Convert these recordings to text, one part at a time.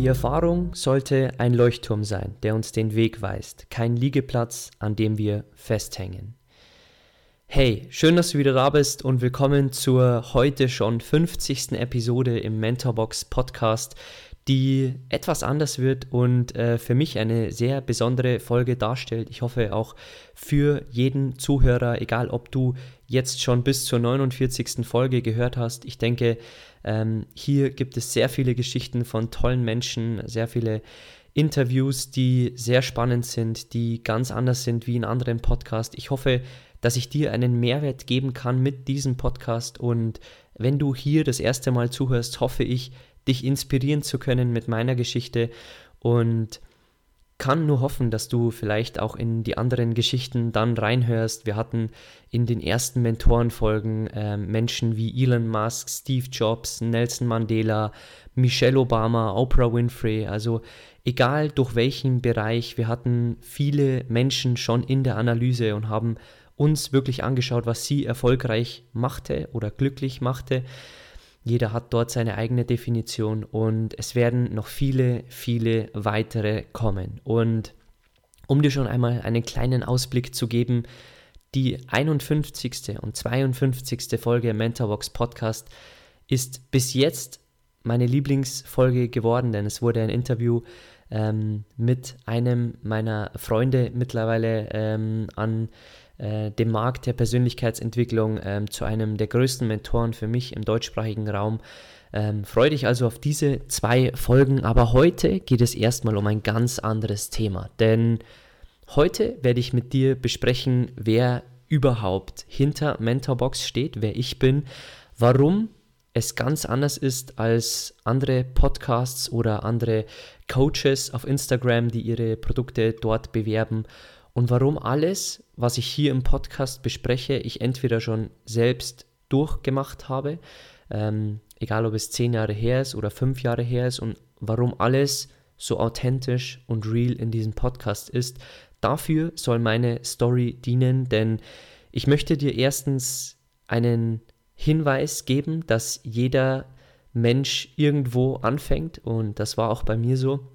Die Erfahrung sollte ein Leuchtturm sein, der uns den Weg weist, kein Liegeplatz, an dem wir festhängen. Hey, schön, dass du wieder da bist und willkommen zur heute schon 50. Episode im Mentorbox Podcast, die etwas anders wird und äh, für mich eine sehr besondere Folge darstellt. Ich hoffe auch für jeden Zuhörer, egal ob du jetzt schon bis zur 49. Folge gehört hast. Ich denke, ähm, hier gibt es sehr viele Geschichten von tollen Menschen, sehr viele Interviews, die sehr spannend sind, die ganz anders sind wie in anderen Podcasts. Ich hoffe, dass ich dir einen Mehrwert geben kann mit diesem Podcast und wenn du hier das erste Mal zuhörst, hoffe ich, dich inspirieren zu können mit meiner Geschichte und kann nur hoffen, dass du vielleicht auch in die anderen Geschichten dann reinhörst. Wir hatten in den ersten Mentorenfolgen äh, Menschen wie Elon Musk, Steve Jobs, Nelson Mandela, Michelle Obama, Oprah Winfrey. Also egal durch welchen Bereich, wir hatten viele Menschen schon in der Analyse und haben uns wirklich angeschaut, was sie erfolgreich machte oder glücklich machte. Jeder hat dort seine eigene Definition und es werden noch viele, viele weitere kommen. Und um dir schon einmal einen kleinen Ausblick zu geben, die 51. und 52. Folge Mentorbox Podcast ist bis jetzt meine Lieblingsfolge geworden, denn es wurde ein Interview ähm, mit einem meiner Freunde mittlerweile ähm, an äh, dem Markt der Persönlichkeitsentwicklung ähm, zu einem der größten Mentoren für mich im deutschsprachigen Raum. Ähm, freue dich also auf diese zwei Folgen, aber heute geht es erstmal um ein ganz anderes Thema, denn heute werde ich mit dir besprechen, wer überhaupt hinter Mentorbox steht, wer ich bin, warum es ganz anders ist als andere Podcasts oder andere Coaches auf Instagram, die ihre Produkte dort bewerben und warum alles, was ich hier im Podcast bespreche, ich entweder schon selbst durchgemacht habe, ähm, egal ob es zehn Jahre her ist oder fünf Jahre her ist und warum alles so authentisch und real in diesem Podcast ist. Dafür soll meine Story dienen, denn ich möchte dir erstens einen Hinweis geben, dass jeder Mensch irgendwo anfängt und das war auch bei mir so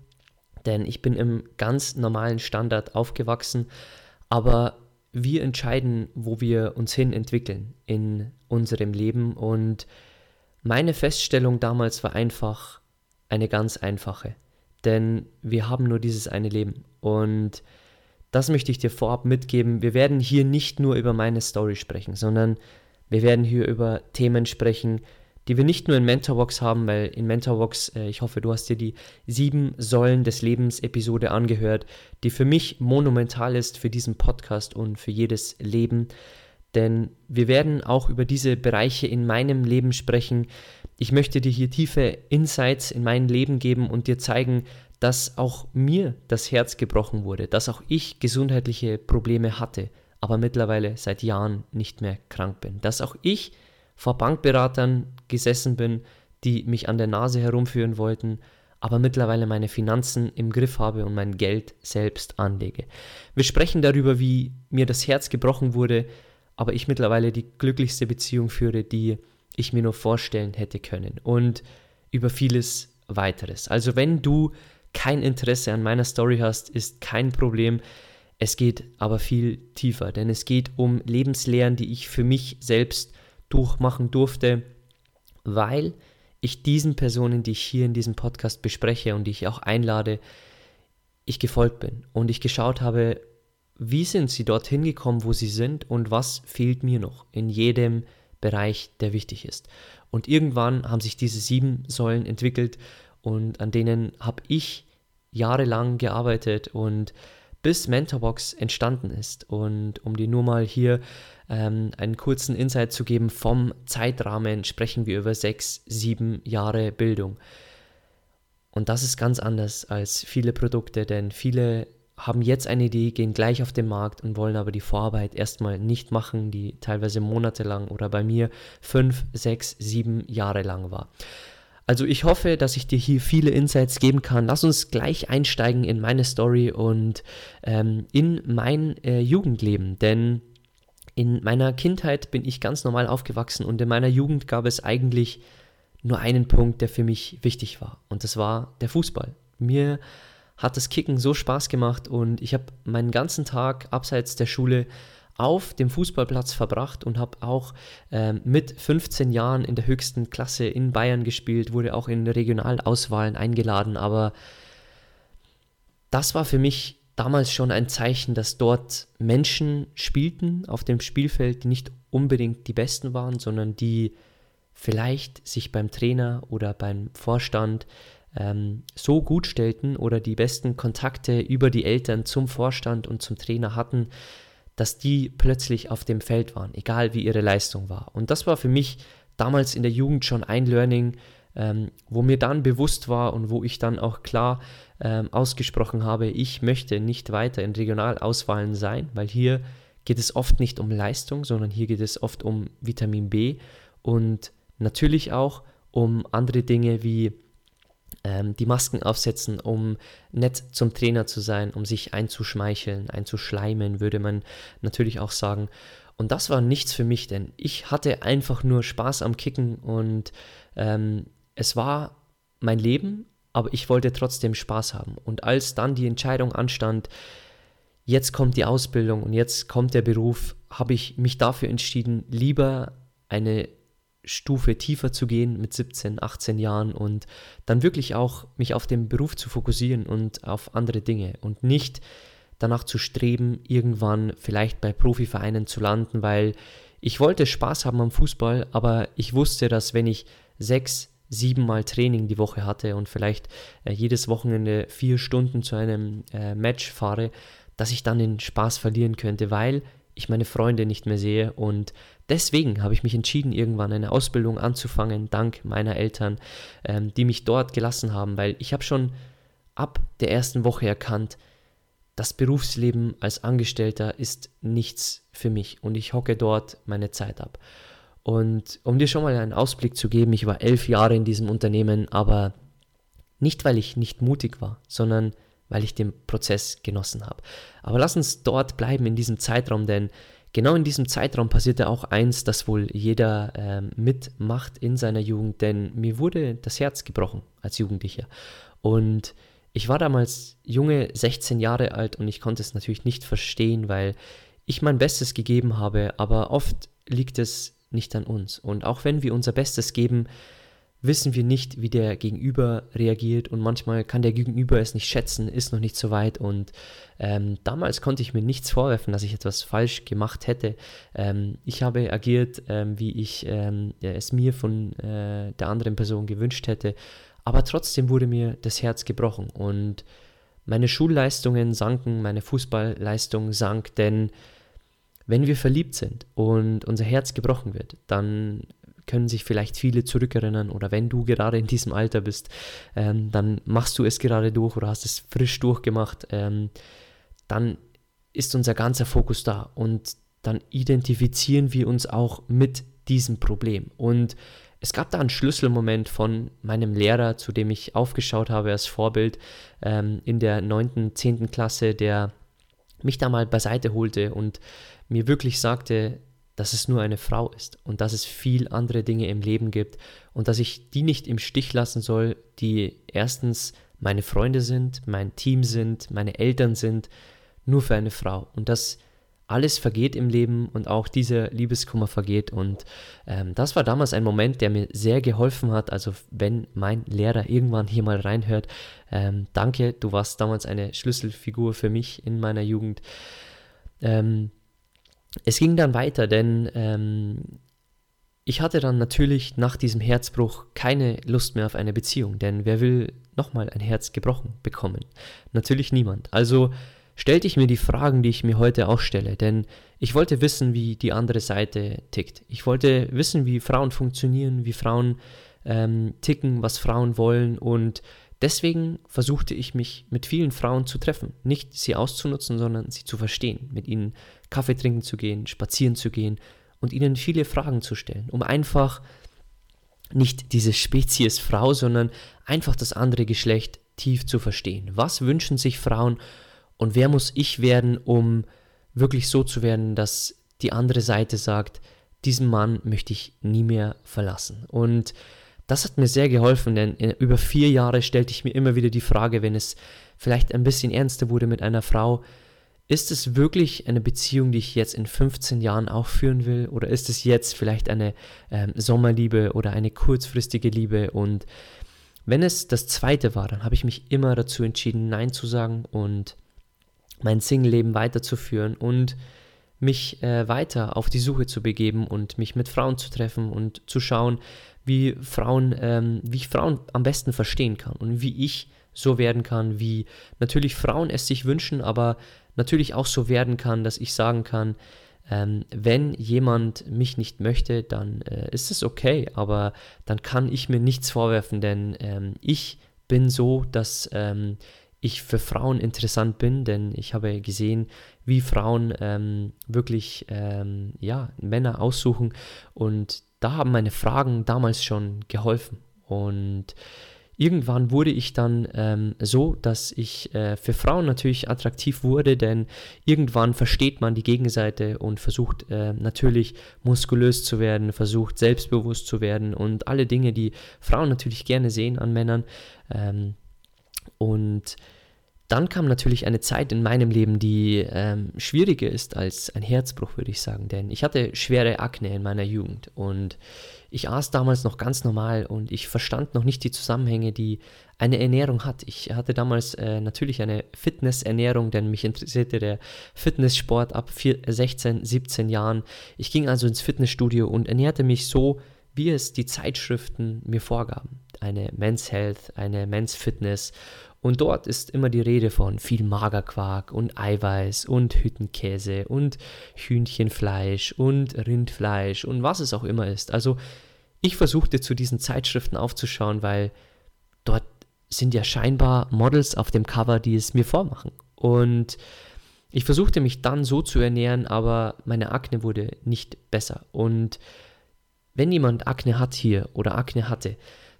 denn ich bin im ganz normalen Standard aufgewachsen, aber wir entscheiden, wo wir uns hin entwickeln in unserem Leben. Und meine Feststellung damals war einfach eine ganz einfache, denn wir haben nur dieses eine Leben. Und das möchte ich dir vorab mitgeben. Wir werden hier nicht nur über meine Story sprechen, sondern wir werden hier über Themen sprechen, die wir nicht nur in Mentorbox haben, weil in Mentorbox, äh, ich hoffe, du hast dir die sieben Säulen des Lebens Episode angehört, die für mich monumental ist für diesen Podcast und für jedes Leben. Denn wir werden auch über diese Bereiche in meinem Leben sprechen. Ich möchte dir hier tiefe Insights in mein Leben geben und dir zeigen, dass auch mir das Herz gebrochen wurde, dass auch ich gesundheitliche Probleme hatte, aber mittlerweile seit Jahren nicht mehr krank bin, dass auch ich vor Bankberatern gesessen bin, die mich an der Nase herumführen wollten, aber mittlerweile meine Finanzen im Griff habe und mein Geld selbst anlege. Wir sprechen darüber, wie mir das Herz gebrochen wurde, aber ich mittlerweile die glücklichste Beziehung führe, die ich mir nur vorstellen hätte können und über vieles weiteres. Also wenn du kein Interesse an meiner Story hast, ist kein Problem. Es geht aber viel tiefer, denn es geht um Lebenslehren, die ich für mich selbst durchmachen durfte, weil ich diesen Personen, die ich hier in diesem Podcast bespreche und die ich auch einlade, ich gefolgt bin und ich geschaut habe, wie sind sie dorthin gekommen, wo sie sind und was fehlt mir noch in jedem Bereich, der wichtig ist. Und irgendwann haben sich diese sieben Säulen entwickelt und an denen habe ich jahrelang gearbeitet und bis Mentorbox entstanden ist. Und um dir nur mal hier ähm, einen kurzen Insight zu geben, vom Zeitrahmen sprechen wir über sechs, sieben Jahre Bildung. Und das ist ganz anders als viele Produkte, denn viele haben jetzt eine Idee, gehen gleich auf den Markt und wollen aber die Vorarbeit erstmal nicht machen, die teilweise monatelang oder bei mir fünf, sechs, sieben Jahre lang war. Also ich hoffe, dass ich dir hier viele Insights geben kann. Lass uns gleich einsteigen in meine Story und ähm, in mein äh, Jugendleben, denn in meiner Kindheit bin ich ganz normal aufgewachsen und in meiner Jugend gab es eigentlich nur einen Punkt, der für mich wichtig war und das war der Fußball. Mir hat das Kicken so Spaß gemacht und ich habe meinen ganzen Tag abseits der Schule auf dem Fußballplatz verbracht und habe auch ähm, mit 15 Jahren in der höchsten Klasse in Bayern gespielt, wurde auch in Regionalauswahlen eingeladen, aber das war für mich damals schon ein Zeichen, dass dort Menschen spielten auf dem Spielfeld, die nicht unbedingt die Besten waren, sondern die vielleicht sich beim Trainer oder beim Vorstand ähm, so gut stellten oder die besten Kontakte über die Eltern zum Vorstand und zum Trainer hatten, dass die plötzlich auf dem Feld waren, egal wie ihre Leistung war. Und das war für mich damals in der Jugend schon ein Learning, ähm, wo mir dann bewusst war und wo ich dann auch klar ähm, ausgesprochen habe, ich möchte nicht weiter in Regionalauswahlen sein, weil hier geht es oft nicht um Leistung, sondern hier geht es oft um Vitamin B und natürlich auch um andere Dinge wie ähm, die Masken aufsetzen, um nett zum Trainer zu sein, um sich einzuschmeicheln, einzuschleimen, würde man natürlich auch sagen. Und das war nichts für mich, denn ich hatte einfach nur Spaß am Kicken und ähm, es war mein Leben, aber ich wollte trotzdem Spaß haben. Und als dann die Entscheidung anstand, jetzt kommt die Ausbildung und jetzt kommt der Beruf, habe ich mich dafür entschieden, lieber eine Stufe tiefer zu gehen mit 17, 18 Jahren und dann wirklich auch mich auf den Beruf zu fokussieren und auf andere Dinge und nicht danach zu streben, irgendwann vielleicht bei Profivereinen zu landen, weil ich wollte Spaß haben am Fußball, aber ich wusste, dass wenn ich sechs, sieben Mal Training die Woche hatte und vielleicht äh, jedes Wochenende vier Stunden zu einem äh, Match fahre, dass ich dann den Spaß verlieren könnte, weil ich meine Freunde nicht mehr sehe. Und deswegen habe ich mich entschieden, irgendwann eine Ausbildung anzufangen, dank meiner Eltern, ähm, die mich dort gelassen haben, weil ich habe schon ab der ersten Woche erkannt, das Berufsleben als Angestellter ist nichts für mich. Und ich hocke dort meine Zeit ab. Und um dir schon mal einen Ausblick zu geben, ich war elf Jahre in diesem Unternehmen, aber nicht, weil ich nicht mutig war, sondern weil ich den Prozess genossen habe. Aber lass uns dort bleiben in diesem Zeitraum, denn genau in diesem Zeitraum passierte auch eins, das wohl jeder äh, mitmacht in seiner Jugend, denn mir wurde das Herz gebrochen als Jugendlicher. Und ich war damals junge 16 Jahre alt und ich konnte es natürlich nicht verstehen, weil ich mein Bestes gegeben habe, aber oft liegt es nicht an uns. Und auch wenn wir unser Bestes geben, wissen wir nicht, wie der Gegenüber reagiert und manchmal kann der Gegenüber es nicht schätzen, ist noch nicht so weit und ähm, damals konnte ich mir nichts vorwerfen, dass ich etwas falsch gemacht hätte. Ähm, ich habe agiert, ähm, wie ich ähm, es mir von äh, der anderen Person gewünscht hätte, aber trotzdem wurde mir das Herz gebrochen und meine Schulleistungen sanken, meine Fußballleistung sank, denn wenn wir verliebt sind und unser Herz gebrochen wird, dann können sich vielleicht viele zurückerinnern oder wenn du gerade in diesem Alter bist, ähm, dann machst du es gerade durch oder hast es frisch durchgemacht, ähm, dann ist unser ganzer Fokus da und dann identifizieren wir uns auch mit diesem Problem. Und es gab da einen Schlüsselmoment von meinem Lehrer, zu dem ich aufgeschaut habe als Vorbild ähm, in der 9., 10. Klasse, der mich da mal beiseite holte und mir wirklich sagte, dass es nur eine Frau ist und dass es viel andere Dinge im Leben gibt und dass ich die nicht im Stich lassen soll, die erstens meine Freunde sind, mein Team sind, meine Eltern sind, nur für eine Frau. Und dass alles vergeht im Leben und auch dieser Liebeskummer vergeht. Und ähm, das war damals ein Moment, der mir sehr geholfen hat. Also wenn mein Lehrer irgendwann hier mal reinhört, ähm, danke, du warst damals eine Schlüsselfigur für mich in meiner Jugend. Ähm, es ging dann weiter, denn ähm, ich hatte dann natürlich nach diesem Herzbruch keine Lust mehr auf eine Beziehung, denn wer will nochmal ein Herz gebrochen bekommen? Natürlich niemand. Also stellte ich mir die Fragen, die ich mir heute auch stelle. Denn ich wollte wissen, wie die andere Seite tickt. Ich wollte wissen, wie Frauen funktionieren, wie Frauen ähm, ticken, was Frauen wollen. Und deswegen versuchte ich mich mit vielen Frauen zu treffen. Nicht sie auszunutzen, sondern sie zu verstehen. Mit ihnen Kaffee trinken zu gehen, spazieren zu gehen und ihnen viele Fragen zu stellen, um einfach nicht diese Spezies Frau, sondern einfach das andere Geschlecht tief zu verstehen. Was wünschen sich Frauen und wer muss ich werden, um wirklich so zu werden, dass die andere Seite sagt, diesen Mann möchte ich nie mehr verlassen. Und das hat mir sehr geholfen, denn über vier Jahre stellte ich mir immer wieder die Frage, wenn es vielleicht ein bisschen ernster wurde mit einer Frau, ist es wirklich eine Beziehung, die ich jetzt in 15 Jahren auch führen will? Oder ist es jetzt vielleicht eine ähm, Sommerliebe oder eine kurzfristige Liebe? Und wenn es das zweite war, dann habe ich mich immer dazu entschieden, Nein zu sagen und mein Single-Leben weiterzuführen und mich äh, weiter auf die Suche zu begeben und mich mit Frauen zu treffen und zu schauen, wie Frauen, ähm, wie ich Frauen am besten verstehen kann und wie ich so werden kann, wie natürlich Frauen es sich wünschen, aber natürlich auch so werden kann, dass ich sagen kann, ähm, wenn jemand mich nicht möchte, dann äh, ist es okay, aber dann kann ich mir nichts vorwerfen, denn ähm, ich bin so, dass ähm, ich für Frauen interessant bin, denn ich habe gesehen, wie Frauen ähm, wirklich ähm, ja, Männer aussuchen und da haben meine Fragen damals schon geholfen und irgendwann wurde ich dann ähm, so, dass ich äh, für Frauen natürlich attraktiv wurde, denn irgendwann versteht man die Gegenseite und versucht äh, natürlich muskulös zu werden, versucht selbstbewusst zu werden und alle Dinge, die Frauen natürlich gerne sehen an Männern. Ähm, und dann kam natürlich eine Zeit in meinem Leben, die ähm, schwieriger ist als ein Herzbruch, würde ich sagen. Denn ich hatte schwere Akne in meiner Jugend und ich aß damals noch ganz normal und ich verstand noch nicht die Zusammenhänge, die eine Ernährung hat. Ich hatte damals äh, natürlich eine Fitnessernährung, denn mich interessierte der Fitnesssport ab 4, 16, 17 Jahren. Ich ging also ins Fitnessstudio und ernährte mich so, wie es die Zeitschriften mir vorgaben. Eine Men's Health, eine Men's Fitness und dort ist immer die Rede von viel Magerquark und Eiweiß und Hüttenkäse und Hühnchenfleisch und Rindfleisch und was es auch immer ist. Also ich versuchte zu diesen Zeitschriften aufzuschauen, weil dort sind ja scheinbar Models auf dem Cover, die es mir vormachen. Und ich versuchte mich dann so zu ernähren, aber meine Akne wurde nicht besser. Und wenn jemand Akne hat hier oder Akne hatte,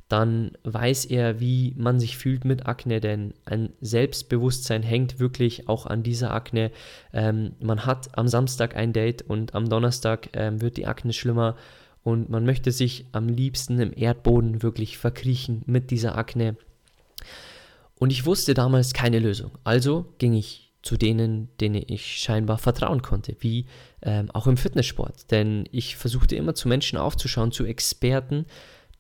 dann weiß er, wie man sich fühlt mit Akne, denn ein Selbstbewusstsein hängt wirklich auch an dieser Akne. Ähm, man hat am Samstag ein Date und am Donnerstag ähm, wird die Akne schlimmer und man möchte sich am liebsten im Erdboden wirklich verkriechen mit dieser Akne. Und ich wusste damals keine Lösung. Also ging ich zu denen, denen ich scheinbar vertrauen konnte, wie ähm, auch im Fitnesssport. Denn ich versuchte immer zu Menschen aufzuschauen, zu Experten,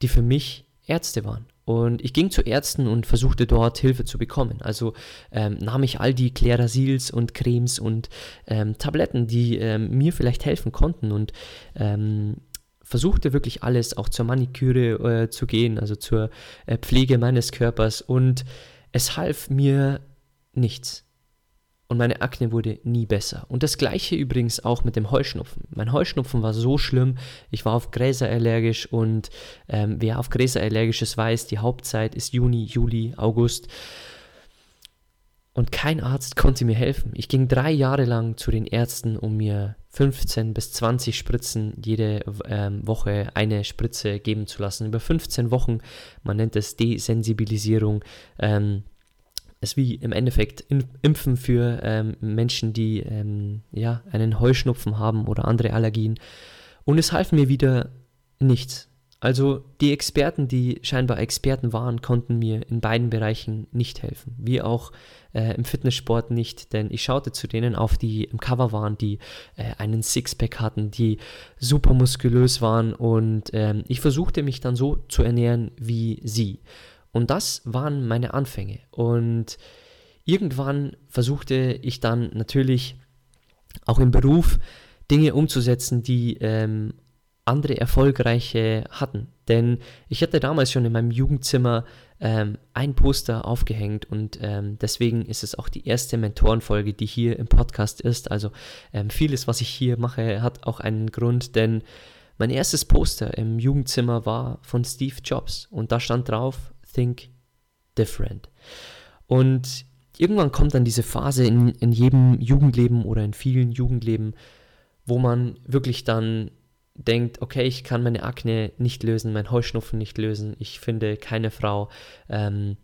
die für mich Ärzte waren. Und ich ging zu Ärzten und versuchte dort Hilfe zu bekommen. Also ähm, nahm ich all die Clerasils und Cremes und ähm, Tabletten, die ähm, mir vielleicht helfen konnten und ähm, versuchte wirklich alles auch zur Maniküre äh, zu gehen, also zur äh, Pflege meines Körpers und es half mir nichts und meine Akne wurde nie besser. Und das gleiche übrigens auch mit dem Heuschnupfen. Mein Heuschnupfen war so schlimm, ich war auf Gräser allergisch und ähm, wer auf Gräser allergisch ist, weiß, die Hauptzeit ist Juni, Juli, August. Und kein Arzt konnte mir helfen. Ich ging drei Jahre lang zu den Ärzten, um mir 15 bis 20 Spritzen jede ähm, Woche eine Spritze geben zu lassen. Über 15 Wochen, man nennt es Desensibilisierung. Ähm, ist wie im Endeffekt Impfen für ähm, Menschen, die ähm, ja, einen Heuschnupfen haben oder andere Allergien. Und es half mir wieder nichts. Also die Experten, die scheinbar Experten waren, konnten mir in beiden Bereichen nicht helfen. Wie auch äh, im Fitnesssport nicht, denn ich schaute zu denen auf, die im Cover waren, die äh, einen Sixpack hatten, die super muskulös waren und äh, ich versuchte mich dann so zu ernähren wie sie. Und das waren meine Anfänge. Und irgendwann versuchte ich dann natürlich auch im Beruf Dinge umzusetzen, die ähm, andere erfolgreiche hatten. Denn ich hatte damals schon in meinem Jugendzimmer ähm, ein Poster aufgehängt und ähm, deswegen ist es auch die erste Mentorenfolge, die hier im Podcast ist. Also ähm, vieles, was ich hier mache, hat auch einen Grund, denn mein erstes Poster im Jugendzimmer war von Steve Jobs und da stand drauf, Think Different. Und irgendwann kommt dann diese Phase in, in jedem Jugendleben oder in vielen Jugendleben, wo man wirklich dann denkt, okay, ich kann meine Akne nicht lösen, mein Heuschnupfen nicht lösen, ich finde keine Frau, ähm,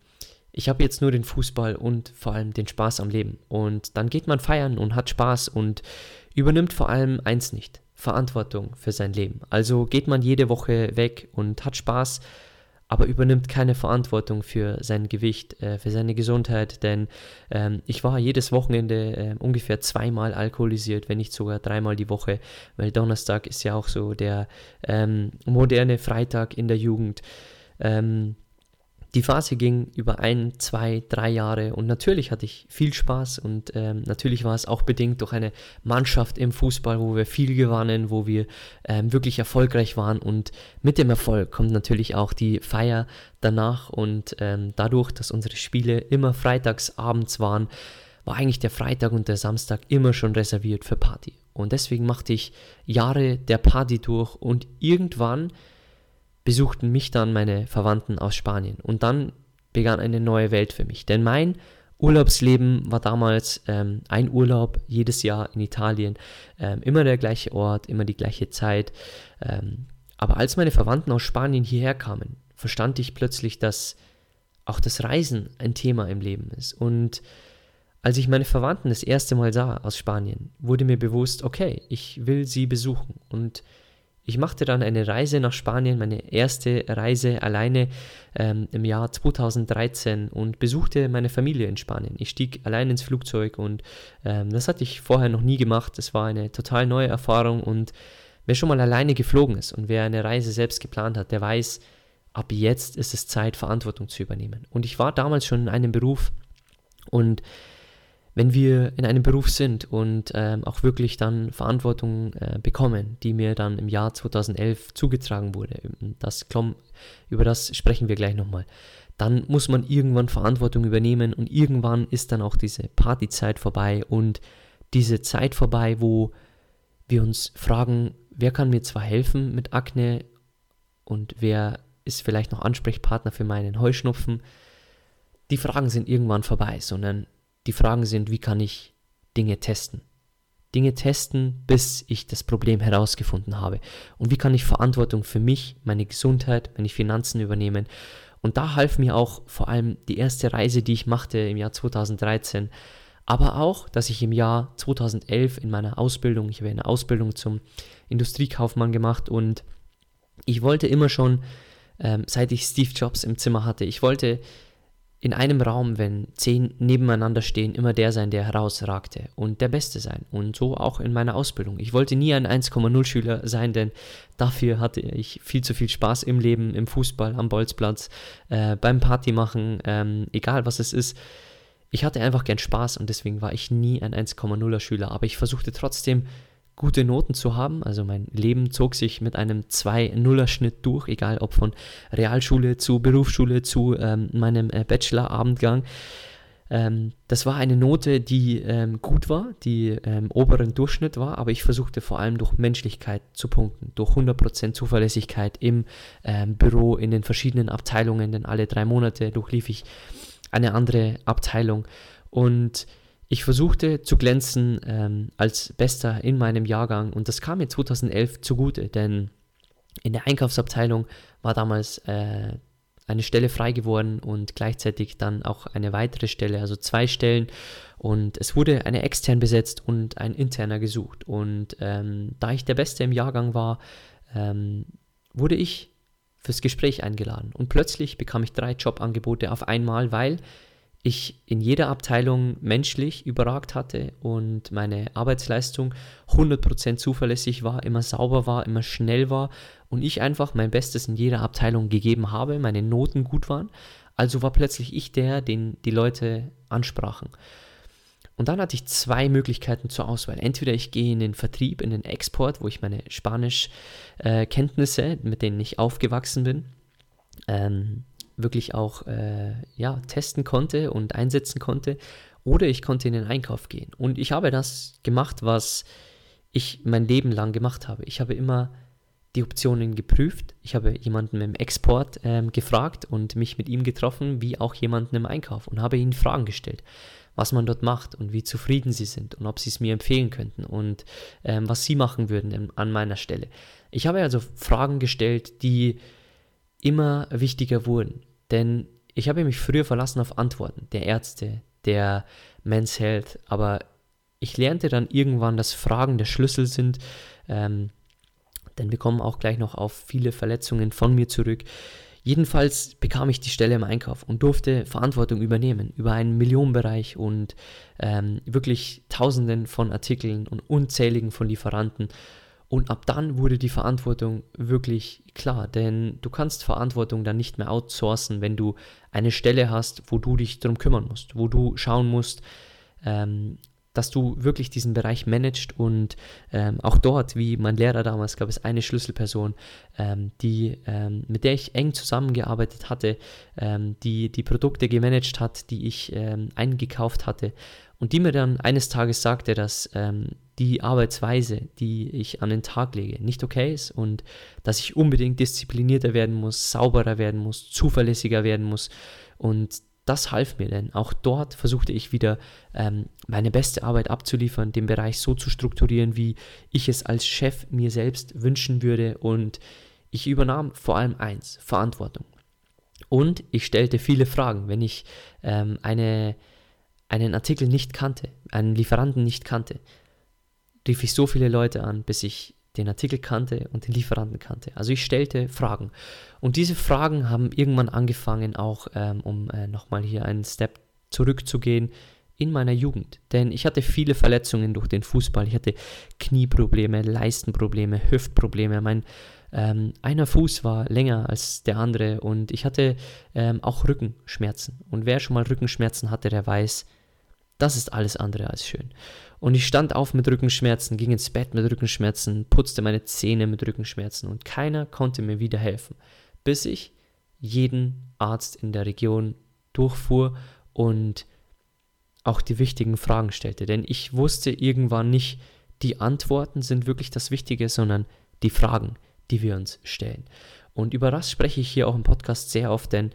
ich habe jetzt nur den Fußball und vor allem den Spaß am Leben. Und dann geht man feiern und hat Spaß und übernimmt vor allem eins nicht, Verantwortung für sein Leben. Also geht man jede Woche weg und hat Spaß, aber übernimmt keine Verantwortung für sein Gewicht, äh, für seine Gesundheit, denn ähm, ich war jedes Wochenende äh, ungefähr zweimal alkoholisiert, wenn nicht sogar dreimal die Woche, weil Donnerstag ist ja auch so der ähm, moderne Freitag in der Jugend. Ähm, die Phase ging über ein, zwei, drei Jahre und natürlich hatte ich viel Spaß und ähm, natürlich war es auch bedingt durch eine Mannschaft im Fußball, wo wir viel gewannen, wo wir ähm, wirklich erfolgreich waren und mit dem Erfolg kommt natürlich auch die Feier danach und ähm, dadurch, dass unsere Spiele immer freitags abends waren, war eigentlich der Freitag und der Samstag immer schon reserviert für Party. Und deswegen machte ich Jahre der Party durch und irgendwann besuchten mich dann meine Verwandten aus Spanien. Und dann begann eine neue Welt für mich. Denn mein Urlaubsleben war damals ähm, ein Urlaub jedes Jahr in Italien. Ähm, immer der gleiche Ort, immer die gleiche Zeit. Ähm, aber als meine Verwandten aus Spanien hierher kamen, verstand ich plötzlich, dass auch das Reisen ein Thema im Leben ist. Und als ich meine Verwandten das erste Mal sah aus Spanien, wurde mir bewusst, okay, ich will sie besuchen. Und ich machte dann eine Reise nach Spanien, meine erste Reise alleine ähm, im Jahr 2013 und besuchte meine Familie in Spanien. Ich stieg allein ins Flugzeug und ähm, das hatte ich vorher noch nie gemacht. Es war eine total neue Erfahrung und wer schon mal alleine geflogen ist und wer eine Reise selbst geplant hat, der weiß, ab jetzt ist es Zeit, Verantwortung zu übernehmen. Und ich war damals schon in einem Beruf und wenn wir in einem Beruf sind und ähm, auch wirklich dann Verantwortung äh, bekommen, die mir dann im Jahr 2011 zugetragen wurde, das, über das sprechen wir gleich nochmal, dann muss man irgendwann Verantwortung übernehmen und irgendwann ist dann auch diese Partyzeit vorbei und diese Zeit vorbei, wo wir uns fragen, wer kann mir zwar helfen mit Akne und wer ist vielleicht noch Ansprechpartner für meinen Heuschnupfen. Die Fragen sind irgendwann vorbei, sondern die Fragen sind, wie kann ich Dinge testen? Dinge testen, bis ich das Problem herausgefunden habe. Und wie kann ich Verantwortung für mich, meine Gesundheit, meine Finanzen übernehmen? Und da half mir auch vor allem die erste Reise, die ich machte im Jahr 2013, aber auch, dass ich im Jahr 2011 in meiner Ausbildung, ich habe eine Ausbildung zum Industriekaufmann gemacht und ich wollte immer schon, ähm, seit ich Steve Jobs im Zimmer hatte, ich wollte in einem Raum, wenn zehn nebeneinander stehen, immer der sein, der herausragte und der Beste sein. Und so auch in meiner Ausbildung. Ich wollte nie ein 1,0 Schüler sein, denn dafür hatte ich viel zu viel Spaß im Leben, im Fußball, am Bolzplatz, äh, beim Party machen, ähm, egal was es ist. Ich hatte einfach gern Spaß und deswegen war ich nie ein 1,0er Schüler. Aber ich versuchte trotzdem gute Noten zu haben. Also mein Leben zog sich mit einem 2-0er-Schnitt durch, egal ob von Realschule zu Berufsschule zu ähm, meinem äh, Bachelor-Abendgang. Ähm, das war eine Note, die ähm, gut war, die ähm, oberen Durchschnitt war, aber ich versuchte vor allem durch Menschlichkeit zu punkten, durch 100% Zuverlässigkeit im ähm, Büro, in den verschiedenen Abteilungen, denn alle drei Monate durchlief ich eine andere Abteilung und ich versuchte zu glänzen ähm, als Bester in meinem Jahrgang und das kam mir 2011 zugute, denn in der Einkaufsabteilung war damals äh, eine Stelle frei geworden und gleichzeitig dann auch eine weitere Stelle, also zwei Stellen. Und es wurde eine extern besetzt und ein interner gesucht. Und ähm, da ich der Beste im Jahrgang war, ähm, wurde ich fürs Gespräch eingeladen. Und plötzlich bekam ich drei Jobangebote auf einmal, weil ich in jeder Abteilung menschlich überragt hatte und meine Arbeitsleistung 100% zuverlässig war, immer sauber war, immer schnell war und ich einfach mein Bestes in jeder Abteilung gegeben habe, meine Noten gut waren. Also war plötzlich ich der, den die Leute ansprachen. Und dann hatte ich zwei Möglichkeiten zur Auswahl. Entweder ich gehe in den Vertrieb, in den Export, wo ich meine Spanischkenntnisse, äh, mit denen ich aufgewachsen bin, ähm, wirklich auch äh, ja, testen konnte und einsetzen konnte. Oder ich konnte in den Einkauf gehen. Und ich habe das gemacht, was ich mein Leben lang gemacht habe. Ich habe immer die Optionen geprüft. Ich habe jemanden im Export ähm, gefragt und mich mit ihm getroffen, wie auch jemanden im Einkauf und habe ihnen Fragen gestellt, was man dort macht und wie zufrieden sie sind und ob sie es mir empfehlen könnten und ähm, was sie machen würden an meiner Stelle. Ich habe also Fragen gestellt, die immer wichtiger wurden, denn ich habe mich früher verlassen auf Antworten der Ärzte, der Men's Health, aber ich lernte dann irgendwann, dass Fragen der Schlüssel sind. Ähm, denn wir kommen auch gleich noch auf viele Verletzungen von mir zurück. Jedenfalls bekam ich die Stelle im Einkauf und durfte Verantwortung übernehmen über einen Millionenbereich und ähm, wirklich Tausenden von Artikeln und unzähligen von Lieferanten. Und ab dann wurde die Verantwortung wirklich klar, denn du kannst Verantwortung dann nicht mehr outsourcen, wenn du eine Stelle hast, wo du dich darum kümmern musst, wo du schauen musst, ähm, dass du wirklich diesen Bereich managst und ähm, auch dort, wie mein Lehrer damals, gab es eine Schlüsselperson, ähm, die, ähm, mit der ich eng zusammengearbeitet hatte, ähm, die die Produkte gemanagt hat, die ich ähm, eingekauft hatte und die mir dann eines Tages sagte, dass ähm, die Arbeitsweise, die ich an den Tag lege, nicht okay ist und dass ich unbedingt disziplinierter werden muss, sauberer werden muss, zuverlässiger werden muss und das half mir denn. Auch dort versuchte ich wieder ähm, meine beste Arbeit abzuliefern, den Bereich so zu strukturieren, wie ich es als Chef mir selbst wünschen würde. Und ich übernahm vor allem eins, Verantwortung. Und ich stellte viele Fragen, wenn ich ähm, eine, einen Artikel nicht kannte, einen Lieferanten nicht kannte, rief ich so viele Leute an, bis ich den Artikel kannte und den Lieferanten kannte. Also ich stellte Fragen. Und diese Fragen haben irgendwann angefangen, auch ähm, um äh, nochmal hier einen Step zurückzugehen, in meiner Jugend. Denn ich hatte viele Verletzungen durch den Fußball. Ich hatte Knieprobleme, Leistenprobleme, Hüftprobleme. Mein ähm, einer Fuß war länger als der andere und ich hatte ähm, auch Rückenschmerzen. Und wer schon mal Rückenschmerzen hatte, der weiß, das ist alles andere als schön. Und ich stand auf mit Rückenschmerzen, ging ins Bett mit Rückenschmerzen, putzte meine Zähne mit Rückenschmerzen und keiner konnte mir wieder helfen, bis ich jeden Arzt in der Region durchfuhr und auch die wichtigen Fragen stellte. Denn ich wusste irgendwann nicht, die Antworten sind wirklich das Wichtige, sondern die Fragen, die wir uns stellen. Und über das spreche ich hier auch im Podcast sehr oft, denn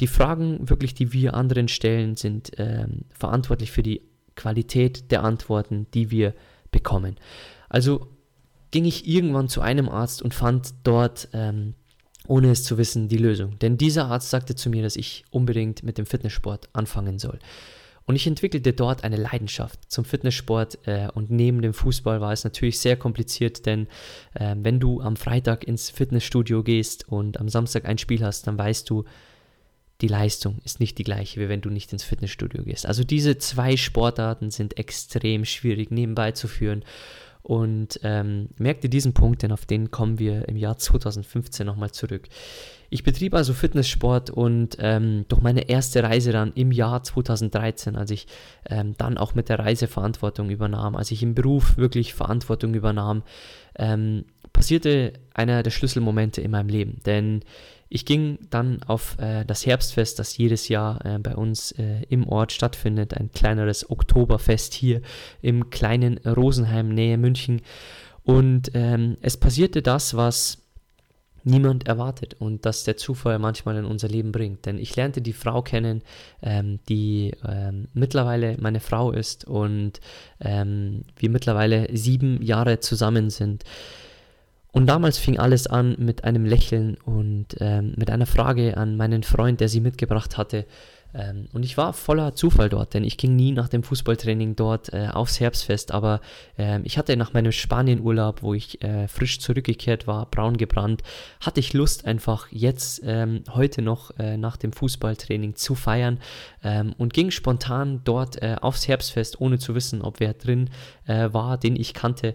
die Fragen wirklich, die wir anderen stellen, sind ähm, verantwortlich für die Qualität der Antworten, die wir bekommen. Also ging ich irgendwann zu einem Arzt und fand dort, ähm, ohne es zu wissen, die Lösung. Denn dieser Arzt sagte zu mir, dass ich unbedingt mit dem Fitnesssport anfangen soll. Und ich entwickelte dort eine Leidenschaft zum Fitnesssport äh, und neben dem Fußball war es natürlich sehr kompliziert, denn äh, wenn du am Freitag ins Fitnessstudio gehst und am Samstag ein Spiel hast, dann weißt du, die Leistung ist nicht die gleiche, wie wenn du nicht ins Fitnessstudio gehst. Also diese zwei Sportarten sind extrem schwierig nebenbei zu führen. Und ähm, merkte diesen Punkt, denn auf den kommen wir im Jahr 2015 nochmal zurück. Ich betrieb also Fitnesssport und ähm, durch meine erste Reise dann im Jahr 2013, als ich ähm, dann auch mit der Reiseverantwortung übernahm, als ich im Beruf wirklich Verantwortung übernahm, ähm, passierte einer der Schlüsselmomente in meinem Leben. Denn ich ging dann auf äh, das Herbstfest, das jedes Jahr äh, bei uns äh, im Ort stattfindet, ein kleineres Oktoberfest hier im kleinen Rosenheim nähe München. Und ähm, es passierte das, was niemand erwartet und das der Zufall manchmal in unser Leben bringt. Denn ich lernte die Frau kennen, ähm, die ähm, mittlerweile meine Frau ist und ähm, wir mittlerweile sieben Jahre zusammen sind. Und damals fing alles an mit einem Lächeln und ähm, mit einer Frage an meinen Freund, der sie mitgebracht hatte. Ähm, und ich war voller Zufall dort, denn ich ging nie nach dem Fußballtraining dort äh, aufs Herbstfest. Aber äh, ich hatte nach meinem Spanienurlaub, wo ich äh, frisch zurückgekehrt war, braun gebrannt, hatte ich Lust einfach jetzt ähm, heute noch äh, nach dem Fußballtraining zu feiern ähm, und ging spontan dort äh, aufs Herbstfest, ohne zu wissen, ob wer drin äh, war, den ich kannte.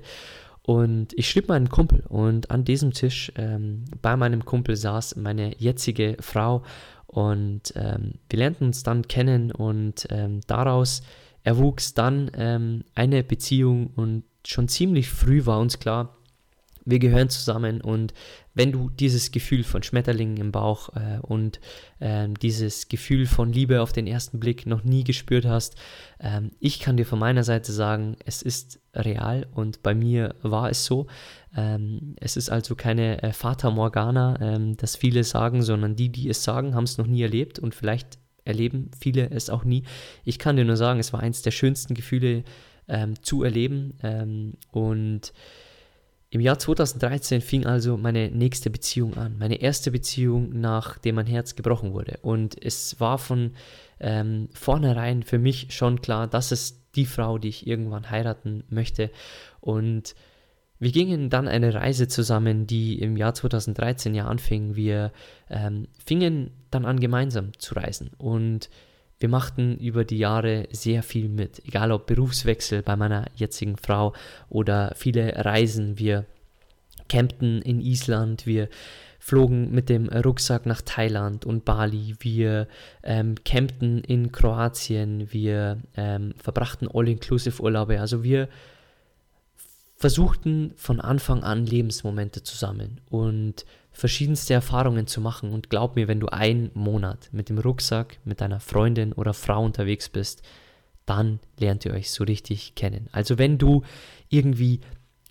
Und ich schrieb meinen Kumpel und an diesem Tisch ähm, bei meinem Kumpel saß meine jetzige Frau und ähm, wir lernten uns dann kennen und ähm, daraus erwuchs dann ähm, eine Beziehung und schon ziemlich früh war uns klar, wir gehören zusammen und wenn du dieses Gefühl von Schmetterlingen im Bauch äh, und äh, dieses Gefühl von Liebe auf den ersten Blick noch nie gespürt hast, äh, ich kann dir von meiner Seite sagen, es ist real und bei mir war es so. Ähm, es ist also keine äh, Fata Morgana, ähm, das viele sagen, sondern die, die es sagen, haben es noch nie erlebt und vielleicht erleben viele es auch nie. Ich kann dir nur sagen, es war eines der schönsten Gefühle ähm, zu erleben ähm, und im Jahr 2013 fing also meine nächste Beziehung an, meine erste Beziehung, nachdem mein Herz gebrochen wurde. Und es war von ähm, vornherein für mich schon klar, das ist die Frau, die ich irgendwann heiraten möchte. Und wir gingen dann eine Reise zusammen, die im Jahr 2013 ja anfing. Wir ähm, fingen dann an, gemeinsam zu reisen. Und wir machten über die Jahre sehr viel mit, egal ob Berufswechsel bei meiner jetzigen Frau oder viele Reisen. Wir campten in Island, wir flogen mit dem Rucksack nach Thailand und Bali, wir ähm, campten in Kroatien, wir ähm, verbrachten All-Inclusive-Urlaube. Also wir versuchten von Anfang an Lebensmomente zu sammeln und verschiedenste Erfahrungen zu machen. Und glaub mir, wenn du einen Monat mit dem Rucksack, mit deiner Freundin oder Frau unterwegs bist, dann lernt ihr euch so richtig kennen. Also wenn du irgendwie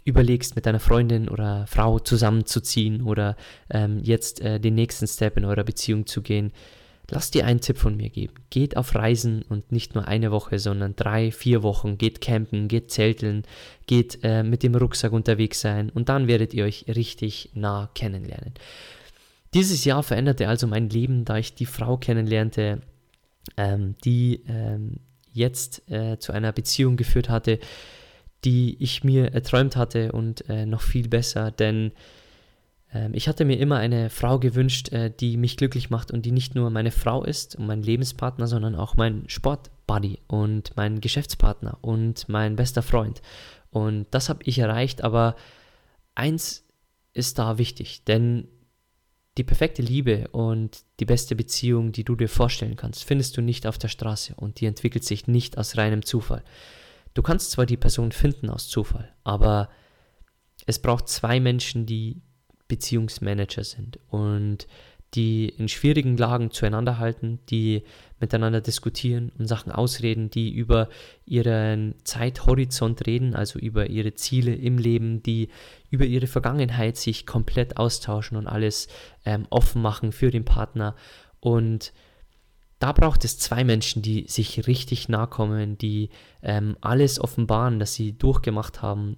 überlegst, mit deiner Freundin oder Frau zusammenzuziehen oder ähm, jetzt äh, den nächsten Step in eurer Beziehung zu gehen, Lass dir einen Tipp von mir geben. Geht auf Reisen und nicht nur eine Woche, sondern drei, vier Wochen. Geht campen, geht zelteln, geht äh, mit dem Rucksack unterwegs sein und dann werdet ihr euch richtig nah kennenlernen. Dieses Jahr veränderte also mein Leben, da ich die Frau kennenlernte, ähm, die ähm, jetzt äh, zu einer Beziehung geführt hatte, die ich mir erträumt hatte und äh, noch viel besser, denn ähm, ich hatte mir immer eine Frau gewünscht, äh, die mich glücklich macht und die nicht nur meine Frau ist und mein Lebenspartner, sondern auch mein Sportbuddy und mein Geschäftspartner und mein bester Freund. Und das habe ich erreicht, aber eins ist da wichtig, denn die perfekte Liebe und die beste Beziehung, die du dir vorstellen kannst, findest du nicht auf der Straße und die entwickelt sich nicht aus reinem Zufall. Du kannst zwar die Person finden aus Zufall, aber es braucht zwei Menschen, die Beziehungsmanager sind und die in schwierigen Lagen zueinander halten, die miteinander diskutieren und Sachen ausreden, die über ihren Zeithorizont reden, also über ihre Ziele im Leben, die über ihre Vergangenheit sich komplett austauschen und alles ähm, offen machen für den Partner. Und da braucht es zwei Menschen, die sich richtig nahe kommen, die ähm, alles offenbaren, das sie durchgemacht haben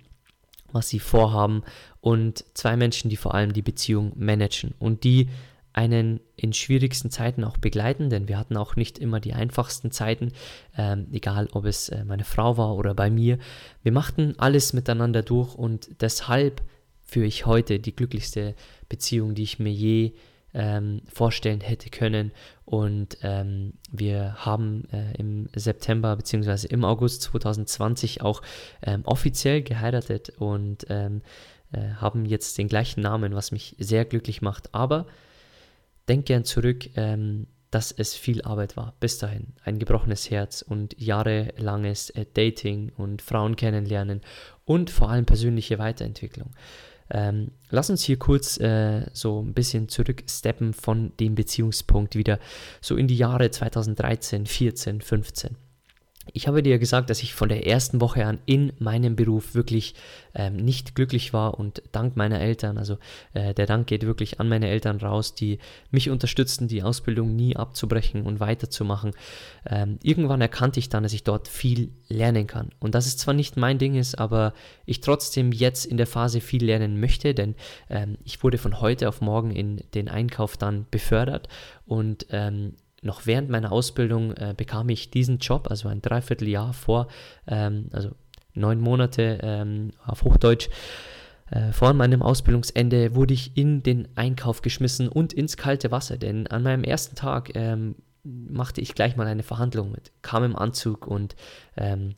was sie vorhaben und zwei Menschen, die vor allem die Beziehung managen und die einen in schwierigsten Zeiten auch begleiten, denn wir hatten auch nicht immer die einfachsten Zeiten, ähm, egal ob es äh, meine Frau war oder bei mir. Wir machten alles miteinander durch und deshalb führe ich heute die glücklichste Beziehung, die ich mir je ähm, vorstellen hätte können. Und ähm, wir haben äh, im September bzw. im August 2020 auch ähm, offiziell geheiratet und ähm, äh, haben jetzt den gleichen Namen, was mich sehr glücklich macht. Aber denk gern zurück, ähm, dass es viel Arbeit war bis dahin. Ein gebrochenes Herz und jahrelanges äh, Dating und Frauen kennenlernen und vor allem persönliche Weiterentwicklung. Ähm, lass uns hier kurz äh, so ein bisschen zurücksteppen von dem Beziehungspunkt wieder so in die Jahre 2013, 14, 15. Ich habe dir gesagt, dass ich von der ersten Woche an in meinem Beruf wirklich ähm, nicht glücklich war und dank meiner Eltern, also äh, der Dank geht wirklich an meine Eltern raus, die mich unterstützten, die Ausbildung nie abzubrechen und weiterzumachen. Ähm, irgendwann erkannte ich dann, dass ich dort viel lernen kann. Und dass es zwar nicht mein Ding ist, aber ich trotzdem jetzt in der Phase viel lernen möchte, denn ähm, ich wurde von heute auf morgen in den Einkauf dann befördert und ähm, noch während meiner Ausbildung äh, bekam ich diesen Job, also ein Dreivierteljahr vor, ähm, also neun Monate ähm, auf Hochdeutsch. Äh, vor meinem Ausbildungsende wurde ich in den Einkauf geschmissen und ins kalte Wasser, denn an meinem ersten Tag ähm, machte ich gleich mal eine Verhandlung mit, kam im Anzug und ähm,